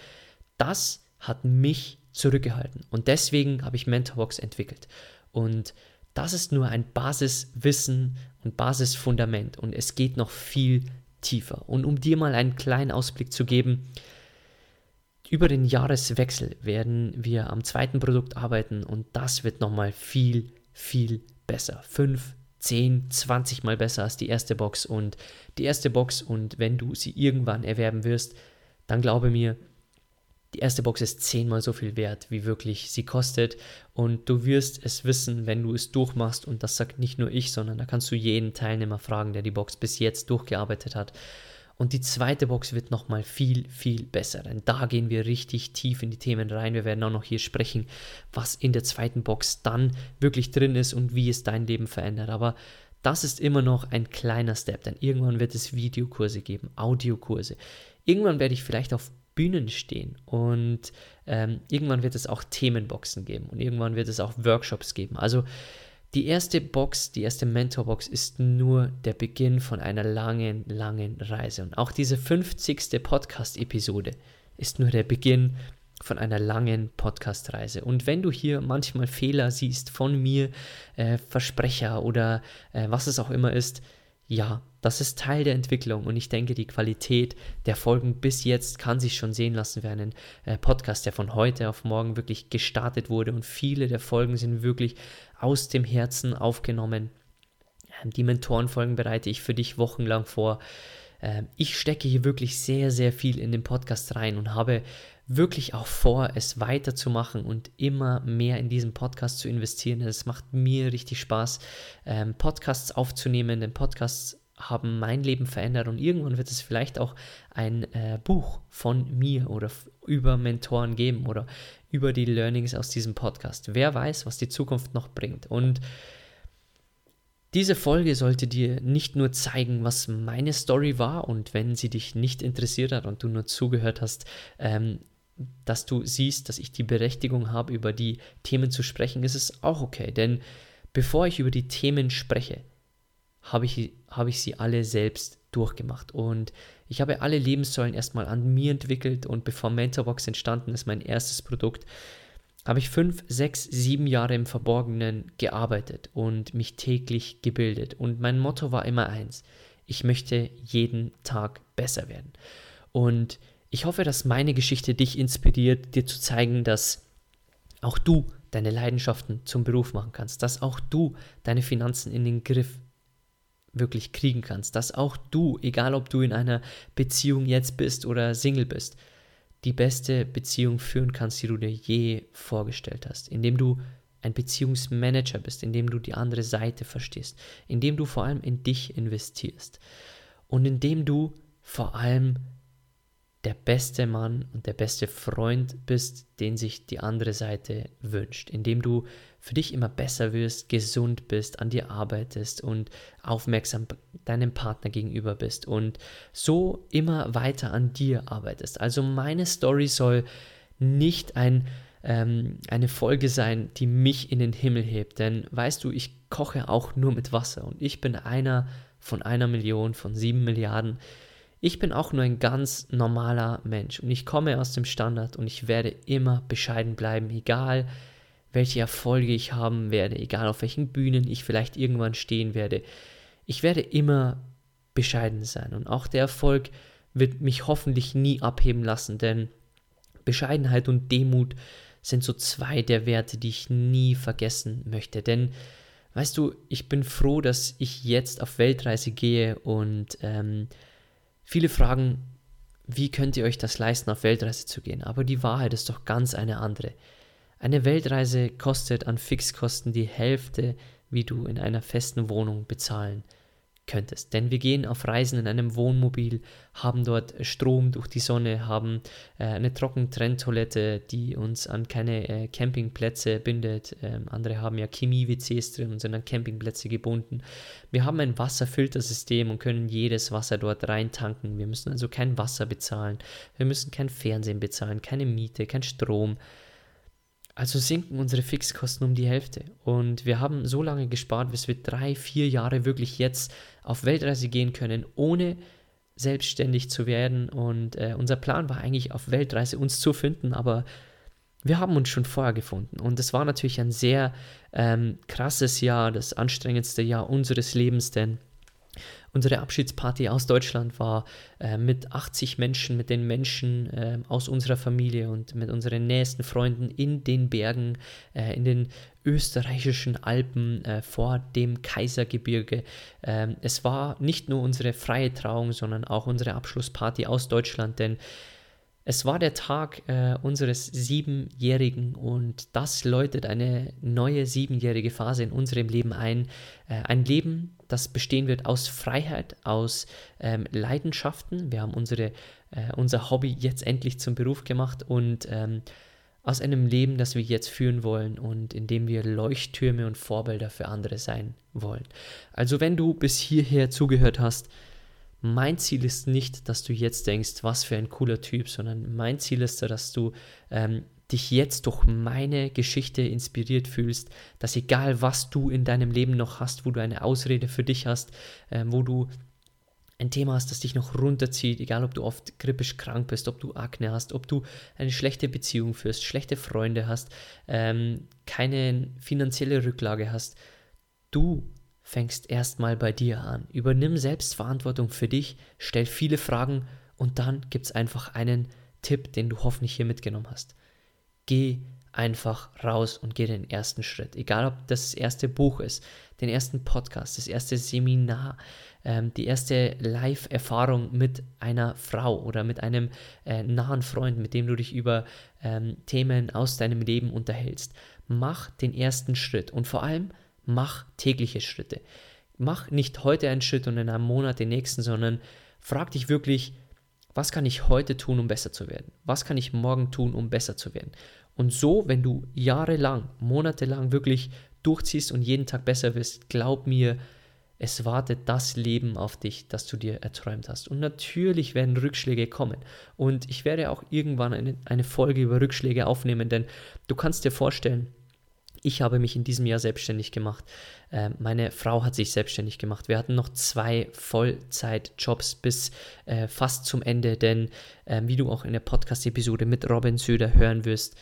Das hat mich zurückgehalten und deswegen habe ich Mentorbox entwickelt. Und das ist nur ein Basiswissen und Basisfundament und es geht noch viel tiefer. Und um dir mal einen kleinen Ausblick zu geben, über den Jahreswechsel werden wir am zweiten Produkt arbeiten und das wird nochmal viel, viel besser. 5, 10, 20 Mal besser als die erste Box und die erste Box und wenn du sie irgendwann erwerben wirst, dann glaube mir, die erste Box ist zehnmal so viel wert, wie wirklich sie kostet. Und du wirst es wissen, wenn du es durchmachst. Und das sagt nicht nur ich, sondern da kannst du jeden Teilnehmer fragen, der die Box bis jetzt durchgearbeitet hat. Und die zweite Box wird nochmal viel, viel besser. Denn da gehen wir richtig tief in die Themen rein. Wir werden auch noch hier sprechen, was in der zweiten Box dann wirklich drin ist und wie es dein Leben verändert. Aber das ist immer noch ein kleiner Step, denn irgendwann wird es Videokurse geben, Audiokurse. Irgendwann werde ich vielleicht auf Bühnen stehen und ähm, irgendwann wird es auch Themenboxen geben und irgendwann wird es auch Workshops geben. Also die erste Box, die erste Mentorbox ist nur der Beginn von einer langen, langen Reise. Und auch diese 50. Podcast-Episode ist nur der Beginn von einer langen Podcast-Reise. Und wenn du hier manchmal Fehler siehst von mir, äh, Versprecher oder äh, was es auch immer ist, ja, das ist Teil der Entwicklung und ich denke, die Qualität der Folgen bis jetzt kann sich schon sehen lassen für einen äh, Podcast, der von heute auf morgen wirklich gestartet wurde und viele der Folgen sind wirklich aus dem Herzen aufgenommen. Ähm, die Mentorenfolgen bereite ich für dich wochenlang vor. Ähm, ich stecke hier wirklich sehr, sehr viel in den Podcast rein und habe wirklich auch vor, es weiterzumachen und immer mehr in diesen Podcast zu investieren. Es macht mir richtig Spaß, ähm, Podcasts aufzunehmen, denn Podcasts haben mein Leben verändert und irgendwann wird es vielleicht auch ein äh, Buch von mir oder über Mentoren geben oder über die Learnings aus diesem Podcast. Wer weiß, was die Zukunft noch bringt. Und diese Folge sollte dir nicht nur zeigen, was meine Story war und wenn sie dich nicht interessiert hat und du nur zugehört hast, ähm, dass du siehst, dass ich die Berechtigung habe, über die Themen zu sprechen, ist es auch okay. Denn bevor ich über die Themen spreche, habe ich, habe ich sie alle selbst durchgemacht. Und ich habe alle Lebenssäulen erstmal an mir entwickelt und bevor Mentorbox entstanden ist, mein erstes Produkt, habe ich fünf, sechs, sieben Jahre im Verborgenen gearbeitet und mich täglich gebildet. Und mein Motto war immer eins, ich möchte jeden Tag besser werden. Und ich hoffe, dass meine Geschichte dich inspiriert, dir zu zeigen, dass auch du deine Leidenschaften zum Beruf machen kannst, dass auch du deine Finanzen in den Griff wirklich kriegen kannst, dass auch du, egal ob du in einer Beziehung jetzt bist oder Single bist, die beste Beziehung führen kannst, die du dir je vorgestellt hast, indem du ein Beziehungsmanager bist, indem du die andere Seite verstehst, indem du vor allem in dich investierst und indem du vor allem der beste Mann und der beste Freund bist, den sich die andere Seite wünscht, indem du für dich immer besser wirst, gesund bist, an dir arbeitest und aufmerksam deinem Partner gegenüber bist und so immer weiter an dir arbeitest. Also meine Story soll nicht ein, ähm, eine Folge sein, die mich in den Himmel hebt, denn weißt du, ich koche auch nur mit Wasser und ich bin einer von einer Million, von sieben Milliarden ich bin auch nur ein ganz normaler Mensch und ich komme aus dem Standard und ich werde immer bescheiden bleiben, egal welche Erfolge ich haben werde, egal auf welchen Bühnen ich vielleicht irgendwann stehen werde. Ich werde immer bescheiden sein und auch der Erfolg wird mich hoffentlich nie abheben lassen, denn Bescheidenheit und Demut sind so zwei der Werte, die ich nie vergessen möchte. Denn weißt du, ich bin froh, dass ich jetzt auf Weltreise gehe und ähm, Viele fragen, wie könnt ihr euch das leisten, auf Weltreise zu gehen? Aber die Wahrheit ist doch ganz eine andere. Eine Weltreise kostet an Fixkosten die Hälfte, wie du in einer festen Wohnung bezahlen könntest. Denn wir gehen auf Reisen in einem Wohnmobil, haben dort Strom durch die Sonne, haben äh, eine Trockentrenntoilette, die uns an keine äh, Campingplätze bindet. Ähm, andere haben ja Chemie-WCs drin und sind an Campingplätze gebunden. Wir haben ein Wasserfiltersystem und können jedes Wasser dort reintanken. Wir müssen also kein Wasser bezahlen. Wir müssen kein Fernsehen bezahlen, keine Miete, kein Strom. Also sinken unsere Fixkosten um die Hälfte. Und wir haben so lange gespart, bis wir drei, vier Jahre wirklich jetzt auf Weltreise gehen können, ohne selbstständig zu werden. Und äh, unser Plan war eigentlich auf Weltreise uns zu finden, aber wir haben uns schon vorher gefunden. Und es war natürlich ein sehr ähm, krasses Jahr, das anstrengendste Jahr unseres Lebens, denn Unsere Abschiedsparty aus Deutschland war äh, mit 80 Menschen, mit den Menschen äh, aus unserer Familie und mit unseren nächsten Freunden in den Bergen, äh, in den österreichischen Alpen äh, vor dem Kaisergebirge. Ähm, es war nicht nur unsere freie Trauung, sondern auch unsere Abschlussparty aus Deutschland, denn es war der Tag äh, unseres Siebenjährigen und das läutet eine neue siebenjährige Phase in unserem Leben ein. Äh, ein Leben, das bestehen wird aus Freiheit, aus ähm, Leidenschaften. Wir haben unsere, äh, unser Hobby jetzt endlich zum Beruf gemacht und ähm, aus einem Leben, das wir jetzt führen wollen und in dem wir Leuchttürme und Vorbilder für andere sein wollen. Also wenn du bis hierher zugehört hast, mein Ziel ist nicht, dass du jetzt denkst, was für ein cooler Typ, sondern mein Ziel ist, dass du ähm, dich jetzt durch meine Geschichte inspiriert fühlst, dass egal was du in deinem Leben noch hast, wo du eine Ausrede für dich hast, äh, wo du ein Thema hast, das dich noch runterzieht, egal ob du oft grippisch krank bist, ob du Akne hast, ob du eine schlechte Beziehung führst, schlechte Freunde hast, ähm, keine finanzielle Rücklage hast, du fängst erstmal bei dir an. Übernimm Selbstverantwortung für dich, stell viele Fragen und dann gibt es einfach einen Tipp, den du hoffentlich hier mitgenommen hast. Geh einfach raus und geh den ersten Schritt. Egal, ob das das erste Buch ist, den ersten Podcast, das erste Seminar, ähm, die erste Live-Erfahrung mit einer Frau oder mit einem äh, nahen Freund, mit dem du dich über ähm, Themen aus deinem Leben unterhältst. Mach den ersten Schritt und vor allem mach tägliche Schritte. Mach nicht heute einen Schritt und in einem Monat den nächsten, sondern frag dich wirklich, was kann ich heute tun, um besser zu werden? Was kann ich morgen tun, um besser zu werden? Und so, wenn du jahrelang, monatelang wirklich durchziehst und jeden Tag besser wirst, glaub mir, es wartet das Leben auf dich, das du dir erträumt hast. Und natürlich werden Rückschläge kommen. Und ich werde auch irgendwann eine, Folge über Rückschläge aufnehmen, denn du kannst dir vorstellen, ich habe mich in diesem Jahr selbstständig gemacht. Ähm, meine Frau hat sich selbstständig gemacht. Wir hatten noch zwei Vollzeitjobs bis äh, fast zum Ende, denn äh, wie du auch in der Podcast-Episode mit Robin Söder hören wirst,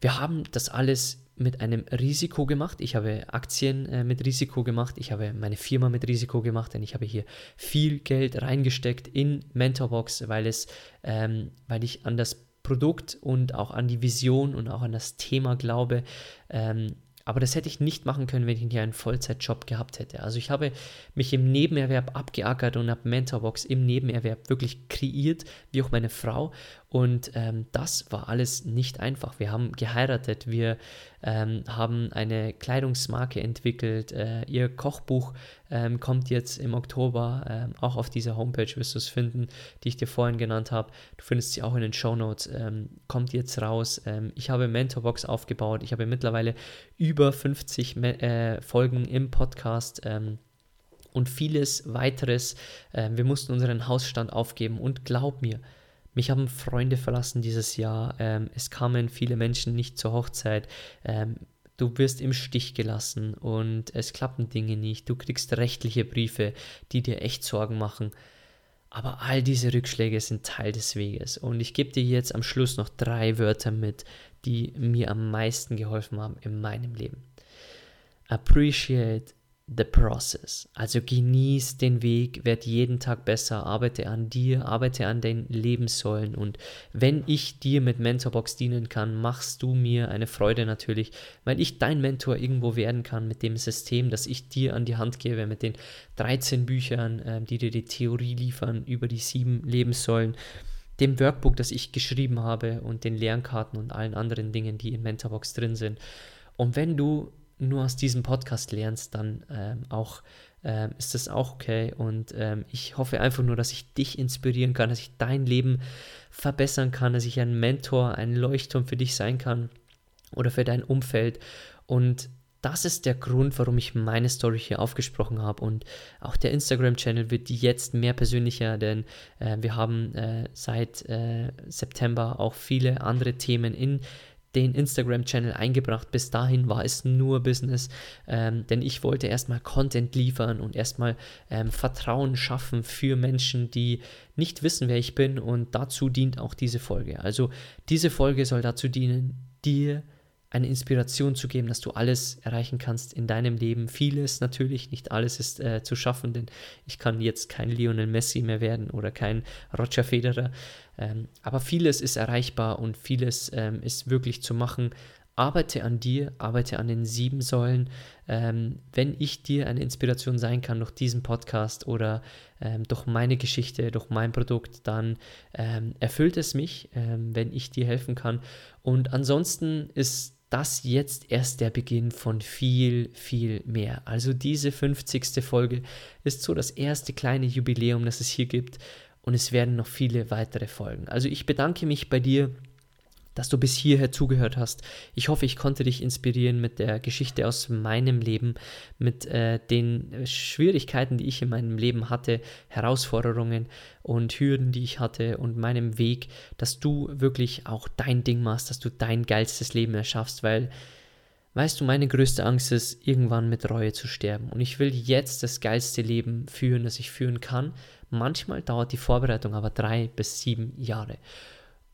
wir haben das alles mit einem Risiko gemacht. Ich habe Aktien äh, mit Risiko gemacht. Ich habe meine Firma mit Risiko gemacht, denn ich habe hier viel Geld reingesteckt in Mentorbox, weil es, ähm, weil ich an das Produkt und auch an die Vision und auch an das Thema glaube. Ähm, aber das hätte ich nicht machen können, wenn ich hier einen Vollzeitjob gehabt hätte. Also ich habe mich im Nebenerwerb abgeackert und habe Mentorbox im Nebenerwerb wirklich kreiert, wie auch meine Frau. Und ähm, das war alles nicht einfach. Wir haben geheiratet, wir ähm, haben eine Kleidungsmarke entwickelt. Äh, ihr Kochbuch ähm, kommt jetzt im Oktober. Ähm, auch auf dieser Homepage wirst du es finden, die ich dir vorhin genannt habe. Du findest sie auch in den Show Notes. Ähm, kommt jetzt raus. Ähm, ich habe Mentorbox aufgebaut. Ich habe mittlerweile über 50 äh, Folgen im Podcast und vieles weiteres. wir mussten unseren Hausstand aufgeben und glaub mir, mich haben Freunde verlassen dieses Jahr. Ähm, es kamen viele Menschen nicht zur Hochzeit. Ähm, du wirst im Stich gelassen und es klappen Dinge nicht. Du kriegst rechtliche Briefe, die dir echt Sorgen machen. Aber all diese Rückschläge sind Teil des Weges. Und ich gebe dir jetzt am Schluss noch drei Wörter mit, die mir am meisten geholfen haben in meinem Leben. Appreciate the process. Also genieß den Weg, werd jeden Tag besser, arbeite an dir, arbeite an deinen Lebenssäulen und wenn ich dir mit Mentorbox dienen kann, machst du mir eine Freude natürlich, weil ich dein Mentor irgendwo werden kann mit dem System, das ich dir an die Hand gebe, mit den 13 Büchern, äh, die dir die Theorie liefern über die sieben Lebenssäulen dem Workbook, das ich geschrieben habe und den Lernkarten und allen anderen Dingen, die in Mentorbox drin sind. Und wenn du nur aus diesem Podcast lernst, dann ähm, auch ähm, ist das auch okay. Und ähm, ich hoffe einfach nur, dass ich dich inspirieren kann, dass ich dein Leben verbessern kann, dass ich ein Mentor, ein Leuchtturm für dich sein kann oder für dein Umfeld. Und das ist der Grund, warum ich meine Story hier aufgesprochen habe. Und auch der Instagram-Channel wird jetzt mehr persönlicher, denn äh, wir haben äh, seit äh, September auch viele andere Themen in den Instagram-Channel eingebracht. Bis dahin war es nur Business, ähm, denn ich wollte erstmal Content liefern und erstmal ähm, Vertrauen schaffen für Menschen, die nicht wissen, wer ich bin. Und dazu dient auch diese Folge. Also diese Folge soll dazu dienen, dir eine Inspiration zu geben, dass du alles erreichen kannst in deinem Leben. Vieles natürlich, nicht alles ist äh, zu schaffen, denn ich kann jetzt kein Lionel Messi mehr werden oder kein Roger Federer. Ähm, aber vieles ist erreichbar und vieles ähm, ist wirklich zu machen. Arbeite an dir, arbeite an den sieben Säulen. Ähm, wenn ich dir eine Inspiration sein kann durch diesen Podcast oder ähm, durch meine Geschichte, durch mein Produkt, dann ähm, erfüllt es mich, ähm, wenn ich dir helfen kann. Und ansonsten ist das jetzt erst der Beginn von viel, viel mehr. Also diese 50. Folge ist so das erste kleine Jubiläum, das es hier gibt und es werden noch viele weitere Folgen. Also ich bedanke mich bei dir dass du bis hierher zugehört hast. Ich hoffe, ich konnte dich inspirieren mit der Geschichte aus meinem Leben, mit äh, den Schwierigkeiten, die ich in meinem Leben hatte, Herausforderungen und Hürden, die ich hatte und meinem Weg, dass du wirklich auch dein Ding machst, dass du dein geilstes Leben erschaffst, weil Weißt du, meine größte Angst ist, irgendwann mit Reue zu sterben. Und ich will jetzt das geilste Leben führen, das ich führen kann. Manchmal dauert die Vorbereitung aber drei bis sieben Jahre.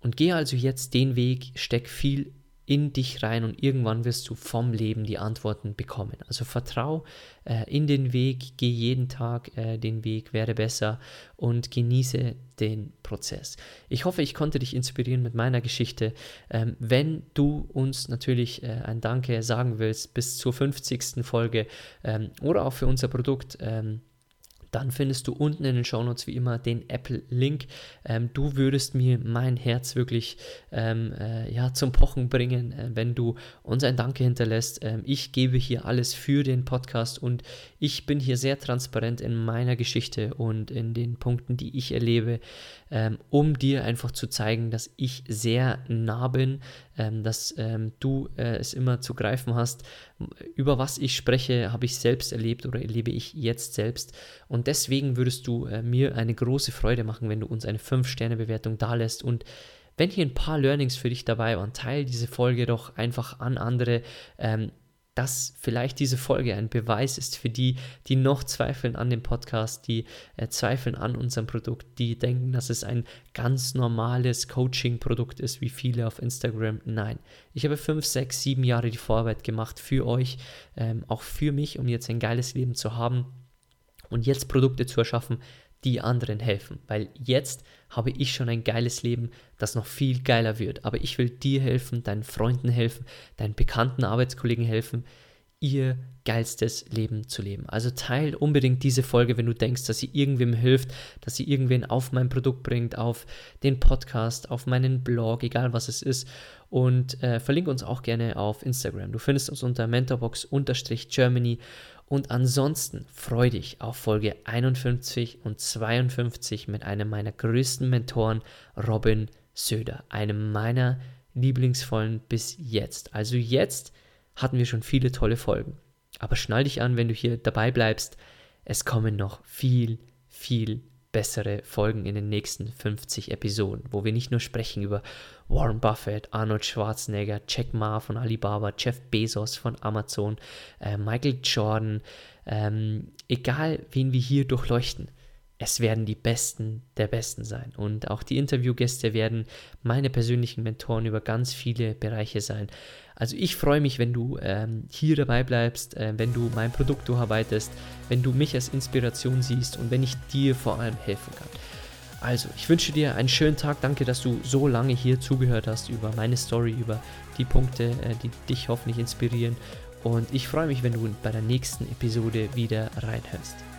Und geh also jetzt den Weg, steck viel in dich rein und irgendwann wirst du vom Leben die Antworten bekommen. Also vertrau äh, in den Weg, geh jeden Tag äh, den Weg, werde besser und genieße den Prozess. Ich hoffe, ich konnte dich inspirieren mit meiner Geschichte. Ähm, wenn du uns natürlich äh, ein Danke sagen willst bis zur 50. Folge ähm, oder auch für unser Produkt, ähm, dann findest du unten in den Shownotes wie immer den Apple-Link. Ähm, du würdest mir mein Herz wirklich ähm, äh, ja, zum Pochen bringen, äh, wenn du uns ein Danke hinterlässt. Ähm, ich gebe hier alles für den Podcast und ich bin hier sehr transparent in meiner Geschichte und in den Punkten, die ich erlebe, ähm, um dir einfach zu zeigen, dass ich sehr nah bin, ähm, dass ähm, du äh, es immer zu greifen hast. Über was ich spreche, habe ich selbst erlebt oder erlebe ich jetzt selbst. Und deswegen würdest du äh, mir eine große Freude machen, wenn du uns eine 5-Sterne-Bewertung dalässt und wenn hier ein paar Learnings für dich dabei waren, teile diese Folge doch einfach an andere. Ähm, dass vielleicht diese Folge ein Beweis ist für die, die noch zweifeln an dem Podcast, die äh, zweifeln an unserem Produkt, die denken, dass es ein ganz normales Coaching-Produkt ist, wie viele auf Instagram. Nein, ich habe fünf, sechs, sieben Jahre die Vorarbeit gemacht für euch, ähm, auch für mich, um jetzt ein geiles Leben zu haben und jetzt Produkte zu erschaffen, die anderen helfen. Weil jetzt habe ich schon ein geiles Leben, das noch viel geiler wird. Aber ich will dir helfen, deinen Freunden helfen, deinen bekannten Arbeitskollegen helfen, ihr geilstes Leben zu leben. Also teil unbedingt diese Folge, wenn du denkst, dass sie irgendwem hilft, dass sie irgendwen auf mein Produkt bringt, auf den Podcast, auf meinen Blog, egal was es ist. Und äh, verlinke uns auch gerne auf Instagram. Du findest uns unter mentorbox-germany und ansonsten freue dich auf Folge 51 und 52 mit einem meiner größten Mentoren, Robin Söder, einem meiner lieblingsvollen bis jetzt. Also jetzt hatten wir schon viele tolle Folgen. Aber schnall dich an, wenn du hier dabei bleibst. Es kommen noch viel, viel bessere Folgen in den nächsten 50 Episoden, wo wir nicht nur sprechen über Warren Buffett, Arnold Schwarzenegger, Jack Ma von Alibaba, Jeff Bezos von Amazon, äh, Michael Jordan, ähm, egal wen wir hier durchleuchten es werden die Besten der Besten sein. Und auch die Interviewgäste werden meine persönlichen Mentoren über ganz viele Bereiche sein. Also ich freue mich, wenn du ähm, hier dabei bleibst, äh, wenn du mein Produkt durcharbeitest, wenn du mich als Inspiration siehst und wenn ich dir vor allem helfen kann. Also, ich wünsche dir einen schönen Tag. Danke, dass du so lange hier zugehört hast über meine Story, über die Punkte, äh, die dich hoffentlich inspirieren. Und ich freue mich, wenn du bei der nächsten Episode wieder reinhörst.